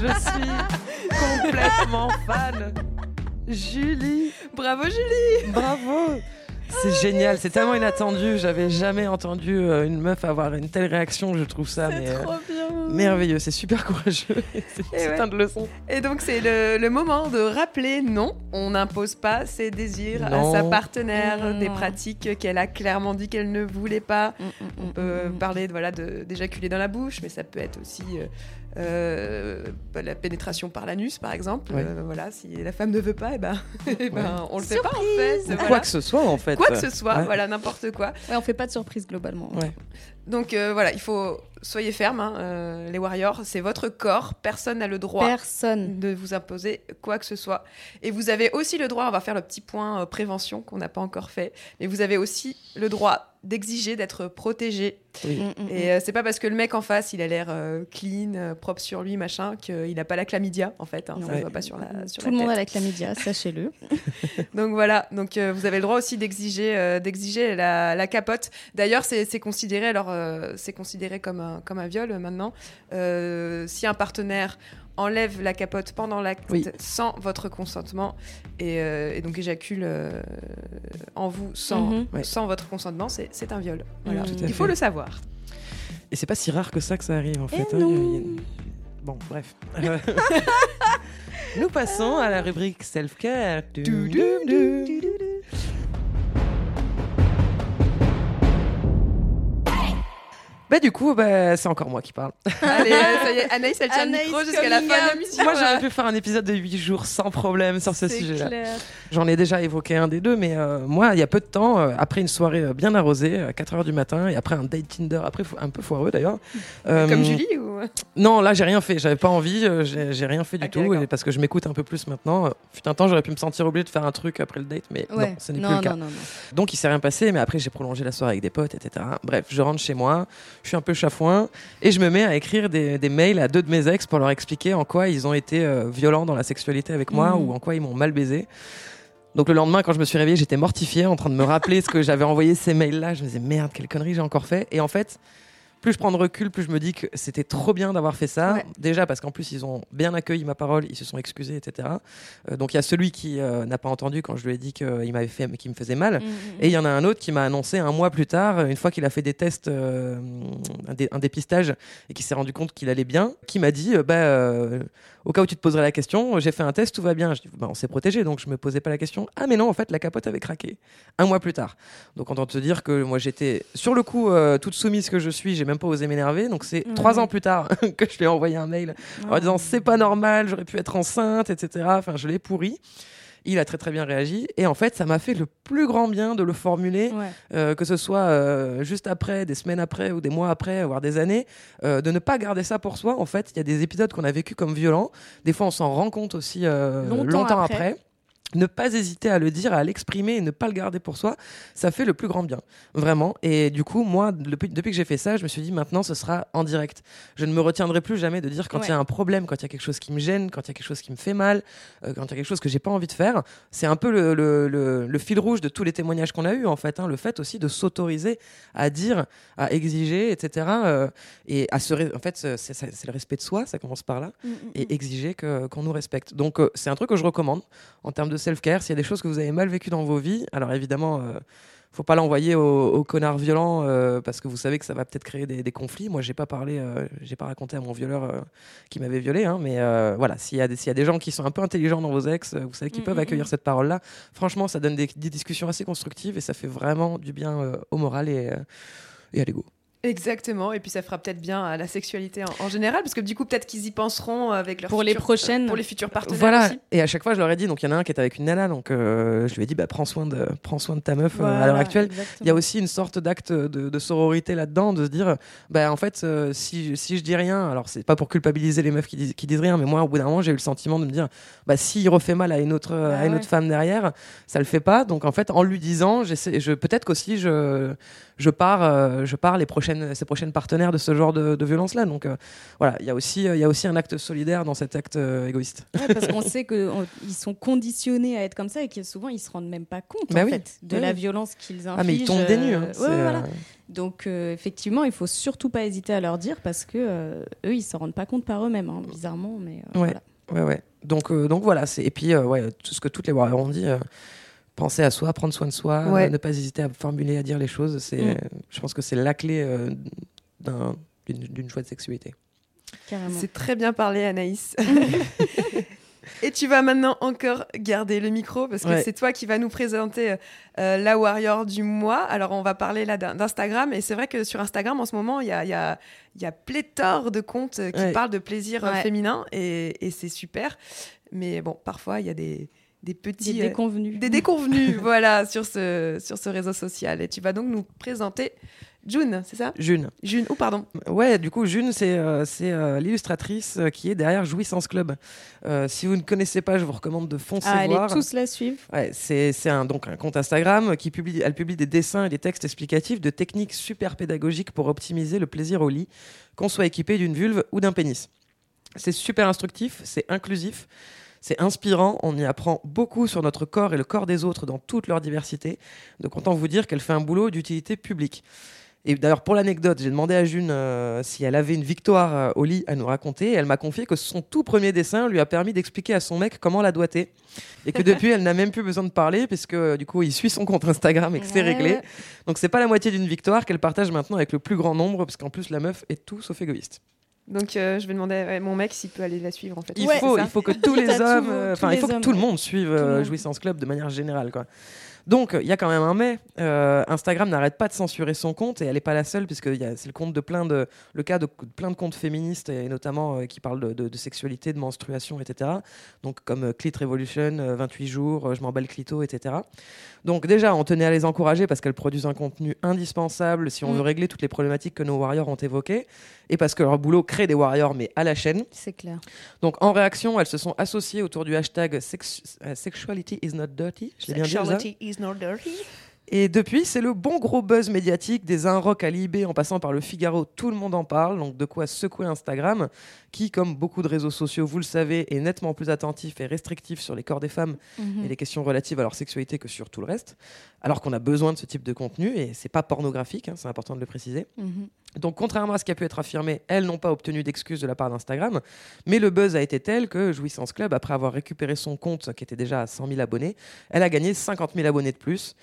Je suis complètement fan. Julie, Bravo Julie bravo. C'est génial, c'est tellement inattendu. J'avais jamais entendu euh, une meuf avoir une telle réaction. Je trouve ça mais, euh, Trop bien. merveilleux. C'est super courageux. [LAUGHS] c'est ouais. de leçon. Et donc c'est le, le moment de rappeler non, on n'impose pas ses désirs Non. à sa partenaire, Non. des pratiques qu'elle a clairement dit qu'elle ne voulait pas. Mm, mm, On mm, peut mm. parler de, voilà, de- d'éjaculer dans la bouche, mais ça peut être aussi euh, la pénétration par l'anus, par exemple. Ouais. Euh, voilà, si la femme ne veut pas, eh ben, [LAUGHS] eh ben, on le fait pas en fait. Voilà. Quoi que ce soit en fait. Quoi que ce soit, Ouais. voilà, n'importe quoi. Ouais, on fait pas de surprise globalement. Ouais. Donc euh, voilà, il faut soyez ferme, hein, euh, les warriors, c'est votre corps, personne n'a le droit Personne. de vous imposer quoi que ce soit. Et vous avez aussi le droit, on va faire le petit point euh, prévention qu'on n'a pas encore fait, mais vous avez aussi le droit d'exiger d'être protégé. Oui. Mm, mm, Et euh, c'est pas parce que le mec en face, il a l'air euh, clean, euh, propre sur lui, machin, qu'il n'a pas la chlamydia, en fait. hein, ça Ouais. ne se voit pas sur la, sur Tout la le monde a la chlamydia, [LAUGHS] sachez-le. Donc voilà, donc euh, vous avez le droit aussi d'exiger euh, d'exiger la, la capote. D'ailleurs, c'est c'est considéré alors euh, c'est considéré comme un comme un viol maintenant. Euh, si un partenaire enlève la capote pendant l'acte Oui. sans votre consentement et, euh, et donc éjacule euh, en vous sans Mhm. Sans votre consentement, c'est c'est un viol. Voilà. Il faut fait. le savoir. Et c'est pas si rare que ça que ça arrive en fait. Eh hein. y a- Bon, bref. [LAUGHS] Nous passons à la rubrique self-care. Bah du coup, bah, c'est encore moi qui parle. [LAUGHS] Allez, euh, ça y est, Anaïs, elle tient le Anaïs micro jusqu'à la fin de l'émission. Moi, j'aurais pu faire un épisode de 8 jours sans problème sur ce sujet-là. J'en ai déjà évoqué un des deux, mais euh, moi, il y a peu de temps, euh, après une soirée euh, bien arrosée, à 4h du matin, et après un date Tinder, après un peu foireux d'ailleurs. euh, Comme Julie ou? Non, là, j'ai rien fait. J'avais pas envie, j'ai rien fait du tout, et parce que je m'écoute un peu plus maintenant. Fut un temps, j'aurais pu me sentir obligé de faire un truc après le date, mais Ouais. non, ce n'est non, plus le cas. non, non, non. Donc il s'est rien passé, mais après j'ai prolongé la soirée avec des potes, etc. Bref, je rentre chez moi, je suis un peu chafouin, et je me mets à écrire des, des mails à deux de mes ex pour leur expliquer en quoi ils ont été euh, violents dans la sexualité avec moi Mhm. ou en quoi ils m'ont mal baisé. Donc le lendemain, quand je me suis réveillée, j'étais mortifiée en train de me rappeler ce que j'avais envoyé ces mails-là. Je me disais merde, quelle connerie j'ai encore fait. Et en fait, plus je prends de recul, plus je me dis que c'était trop bien d'avoir fait ça. Ouais. Déjà parce qu'en plus ils ont bien accueilli ma parole, ils se sont excusés, etc. Euh, donc il y a celui qui euh, n'a pas entendu quand je lui ai dit qu'il m'avait fait, qu'il me faisait mal. Mm, mm, Et il y en a un autre qui m'a annoncé un mois plus tard, une fois qu'il a fait des tests, euh, un, dé- un dépistage, et qui s'est rendu compte qu'il allait bien, qui m'a dit bah, au cas où tu te poserais la question, j'ai fait un test, tout va bien. Je dis, bah, on s'est protégé, donc je me posais pas la question. Ah mais non, en fait, la capote avait craqué. Un mois plus tard. Donc on te dire que moi j'étais sur le coup euh, toute soumise que je suis, j'ai même pas osé m'énerver. Donc c'est Ouais. trois ans plus tard [LAUGHS] que je lui ai envoyé un mail en Ah. disant c'est pas normal, j'aurais pu être enceinte, etc. Enfin, je l'ai pourri. Il a très très bien réagi et en fait ça m'a fait le plus grand bien de le formuler, Ouais. euh, que ce soit euh, juste après, des semaines après ou des mois après, voire des années, euh, de ne pas garder ça pour soi. En fait, il y a des épisodes qu'on a vécu comme violents. Des fois on s'en rend compte aussi Longtemps longtemps, après. après. Ne pas hésiter à le dire, à l'exprimer et ne pas le garder pour soi, ça fait le plus grand bien, vraiment. Et du coup, moi, depuis, depuis que j'ai fait ça, je me suis dit maintenant, ce sera en direct. Je ne me retiendrai plus jamais de dire quand il y a un problème, quand il y a quelque chose qui me gêne, quand il y a quelque chose qui me fait mal, euh, quand il y a quelque chose que j'ai pas envie de faire. C'est un peu le, le- le- le fil rouge de tous les témoignages qu'on a eu en fait. hein, le fait aussi de s'autoriser à dire, à exiger, etc. euh, et à se, en fait, c'est le respect de soi, ça commence par là Mm, mm, et mm. exiger qu'on nous respecte. Donc euh, c'est un truc que je recommande en termes de self-care. S'il y a des choses que vous avez mal vécues dans vos vies, alors évidemment, euh, faut pas l'envoyer aux, aux connards violents euh, parce que vous savez que ça va peut-être créer des, des conflits. Moi, j'ai pas parlé, euh, j'ai pas raconté à mon violeur euh, qui m'avait violé, hein, mais voilà, s'il y, a des- s'il y a des gens qui sont un peu intelligents dans vos ex, vous savez qu'ils peuvent accueillir cette parole-là. Franchement, ça donne des, des discussions assez constructives et ça fait vraiment du bien au moral et, et à l'ego. Exactement, et puis ça fera peut-être bien à la sexualité en, en général, parce que du coup, peut-être qu'ils y penseront avec leurs Pour les futurs- prochaines. pour les futurs partenaires Voilà, aussi. et à chaque fois je leur ai dit, donc il y en a un qui est avec une nana, donc euh, je lui ai dit, bah, prends, soin de, prends soin de ta meuf euh, à l'heure actuelle. Il y a aussi une sorte d'acte de, de sororité là-dedans, de se dire, bah, en fait, euh, si, si je dis rien, alors c'est pas pour culpabiliser les meufs qui disent, qui disent rien, mais moi, au bout d'un moment, j'ai eu le sentiment de me dire, bah, s'il refait mal à une autre, à Bah une ouais. autre femme derrière, ça le fait pas. Donc, en fait, en lui disant, je, peut-être qu'aussi, je, je pars, euh, je pars les prochaines, ces prochaines partenaires de ce genre de, de violence-là. Donc, euh, voilà, il y a aussi, euh, y a aussi un acte solidaire dans cet acte euh, égoïste. Ouais, parce qu'on sait qu'ils sont conditionnés à être comme ça et que souvent ils se rendent même pas compte Bah en oui. fait, de Oui, la violence qu'ils infligent. Ah, mais ils tombent des nues. hein. euh, ouais, voilà. Donc effectivement, il faut surtout pas hésiter à leur dire parce que eux ils s'en rendent pas compte par eux-mêmes, hein, bizarrement. Mais Ouais. voilà. Ouais, ouais. Donc, donc voilà. Et puis, ouais, tout ce que toutes les warriors ont dit, penser à soi, prendre soin de soi, Ouais. euh, ne pas hésiter à formuler, à dire les choses. C'est, Mm. Je pense que c'est la clé euh, d'un- d'une, d'une chouette sexualité. Carrément. C'est très bien parlé, Anaïs. [LAUGHS] Et tu vas maintenant encore garder le micro parce que Ouais. c'est toi qui vas nous présenter euh, la Warrior du mois. Alors, on va parler là d'In- d'Instagram. Et c'est vrai que sur Instagram, en ce moment, il y a, il y a- y a pléthore de comptes euh, qui Ouais. parlent de plaisir euh, Ouais. féminin et, et c'est super. Mais bon, parfois, il y a des, des petits. Des euh, déconvenus. des déconvenus [LAUGHS] voilà, sur, ce, sur ce réseau social. Et tu vas donc nous présenter June, c'est ça? June. June, ou pardon. Ouais, du coup, June, c'est, euh, c'est euh, l'illustratrice euh, qui est derrière Jouissance Club. Euh, si vous ne connaissez pas, je vous recommande de foncer Ah, allez voir. tous la suivre. Ouais, c'est c'est un, donc un compte Instagram qui publie, elle publie des dessins et des textes explicatifs de techniques super pédagogiques pour optimiser le plaisir au lit, qu'on soit équipé d'une vulve ou d'un pénis. C'est super instructif, c'est inclusif, c'est inspirant, on y apprend beaucoup sur notre corps et le corps des autres dans toute leur diversité. Donc autant vous dire qu'elle fait un boulot d'utilité publique. Et d'ailleurs, pour l'anecdote, j'ai demandé à June euh, si elle avait une victoire euh, au lit à nous raconter. Et elle m'a confié que son tout premier dessin lui a permis d'expliquer à son mec comment la doigter. Et que depuis, [LAUGHS] elle n'a même plus besoin de parler, puisque euh, du coup, il suit son compte Instagram et que c'est réglé. Donc, c'est pas la moitié d'une victoire qu'elle partage maintenant avec le plus grand nombre, parce qu'en plus, la meuf est tout sauf égoïste. Donc euh, je vais demander à mon mec s'il peut aller la suivre en fait. Il, Ouais, faut, il faut que tous les [LAUGHS] hommes, euh, enfin, il faut que hommes, tout le monde suive euh, monde. Jouissance Club de manière générale, quoi. Donc, il y a quand même un mais. Euh, Instagram n'arrête pas de censurer son compte et elle n'est pas la seule, puisque c'est le compte de plein de, le cas de, de plein de comptes féministes et notamment euh, qui parlent de, de- de sexualité, de menstruation, etc. Donc, comme euh, Clit Revolution, euh, 28 jours, euh, je m'emballe clito, etc. Donc, déjà, on tenait à les encourager parce qu'elles produisent un contenu indispensable si on Mm. veut régler toutes les problématiques que nos warriors ont évoquées et parce que leur boulot crée des warriors, mais à la chaîne. C'est clair. Donc en réaction, elles se sont associées autour du hashtag sex- euh, Sexuality is not dirty. Je l'ai bien dit, Elsa is not dirty. Et depuis, c'est le bon gros buzz médiatique des un rock à l'IB en passant par le Figaro. Tout le monde en parle, donc de quoi secouer Instagram, qui, comme beaucoup de réseaux sociaux, vous le savez, est nettement plus attentif et restrictif sur les corps des femmes Mhm. et les questions relatives à leur sexualité que sur tout le reste. Alors qu'on a besoin de ce type de contenu et c'est pas pornographique, hein, c'est important de le préciser. Mhm. Donc, contrairement à ce qui a pu être affirmé, elles n'ont pas obtenu d'excuses de la part d'Instagram, mais le buzz a été tel que Jouissance Club, après avoir récupéré son compte qui était déjà à 100 000 abonnés, elle a gagné 50 000 abonnés de plus.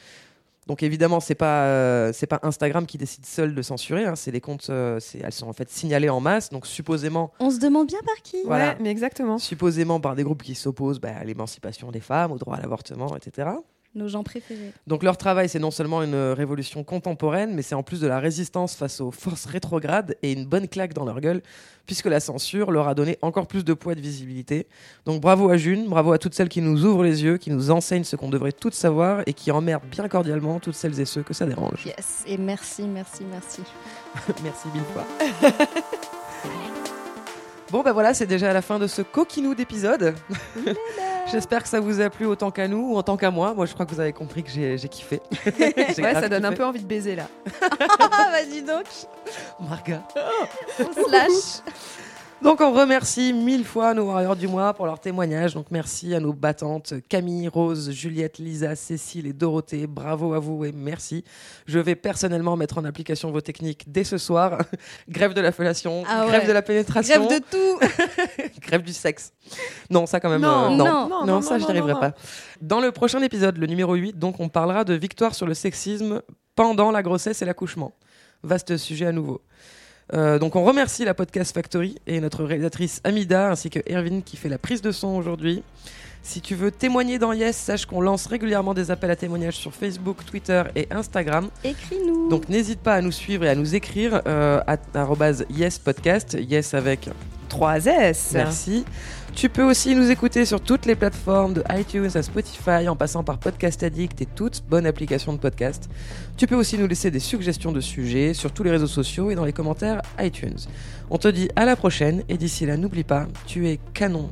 Donc évidemment, c'est pas euh, c'est pas Instagram qui décide seul de censurer. hein, c'est les comptes, euh, c'est- elles sont en fait signalées en masse. Donc supposément, On se demande bien par qui. Voilà. Ouais, mais exactement. supposément par des groupes qui s'opposent bah, à l'émancipation des femmes, au droit à l'avortement, etc. Nos gens préférés. Donc leur travail, c'est non seulement une révolution contemporaine, mais c'est en plus de la résistance face aux forces rétrogrades et une bonne claque dans leur gueule, puisque la censure leur a donné encore plus de poids et de visibilité. Donc bravo à June, bravo à toutes celles qui nous ouvrent les yeux, qui nous enseignent ce qu'on devrait toutes savoir et qui emmerdent bien cordialement toutes celles et ceux que ça dérange. Yes. Et merci, merci, merci. [LAUGHS] Merci mille fois. [LAUGHS] Bon bah voilà, c'est déjà la fin de ce coquinou d'épisode. [LAUGHS] J'espère que ça vous a plu autant qu'à nous ou en tant qu'à moi. Moi, je crois que vous avez compris que j'ai kiffé. [LAUGHS] Ouais, ça donne un peu envie de baiser là. [LAUGHS] Ah, vas-y donc. [LAUGHS] Marga. On se lâche. Donc on remercie mille fois nos warriors du mois pour leur témoignage. Donc merci à nos battantes Camille, Rose, Juliette, Lisa, Cécile et Dorothée. Bravo à vous et merci. Je vais personnellement mettre en application vos techniques dès ce soir. [LAUGHS] grève de la fellation, Ah grève ouais. de la pénétration, Grève de tout. [LAUGHS] grève du sexe. Non, ça quand même. Non, euh, non, non, non, non, non, ça non, je n'y arriverai non. pas. Dans le prochain épisode, le numéro 8, donc on parlera de victoire sur le sexisme pendant la grossesse et l'accouchement. Vaste sujet à nouveau. Euh, donc on remercie la Podcast Factory et notre réalisatrice Amida ainsi que Erwin qui fait la prise de son aujourd'hui. Si tu veux témoigner dans Yes, sache qu'on lance régulièrement des appels à témoignages sur Facebook, Twitter et Instagram. Écris-nous. Donc n'hésite pas à nous suivre et à nous écrire euh, à arobase Yes Podcast, Yes avec 3 S. Merci. Tu peux aussi nous écouter sur toutes les plateformes de iTunes à Spotify en passant par Podcast Addict et toute bonne application de podcast. Tu peux aussi nous laisser des suggestions de sujets sur tous les réseaux sociaux et dans les commentaires iTunes. On te dit à la prochaine et d'ici là n'oublie pas, tu es canon,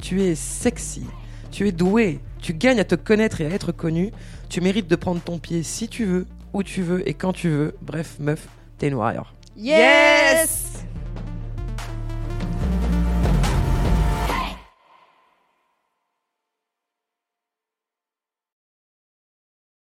tu es sexy, tu es doué, tu gagnes à te connaître et à être connu, tu mérites de prendre ton pied si tu veux, où tu veux et quand tu veux. Bref, meuf, t'es une warrior. Yes.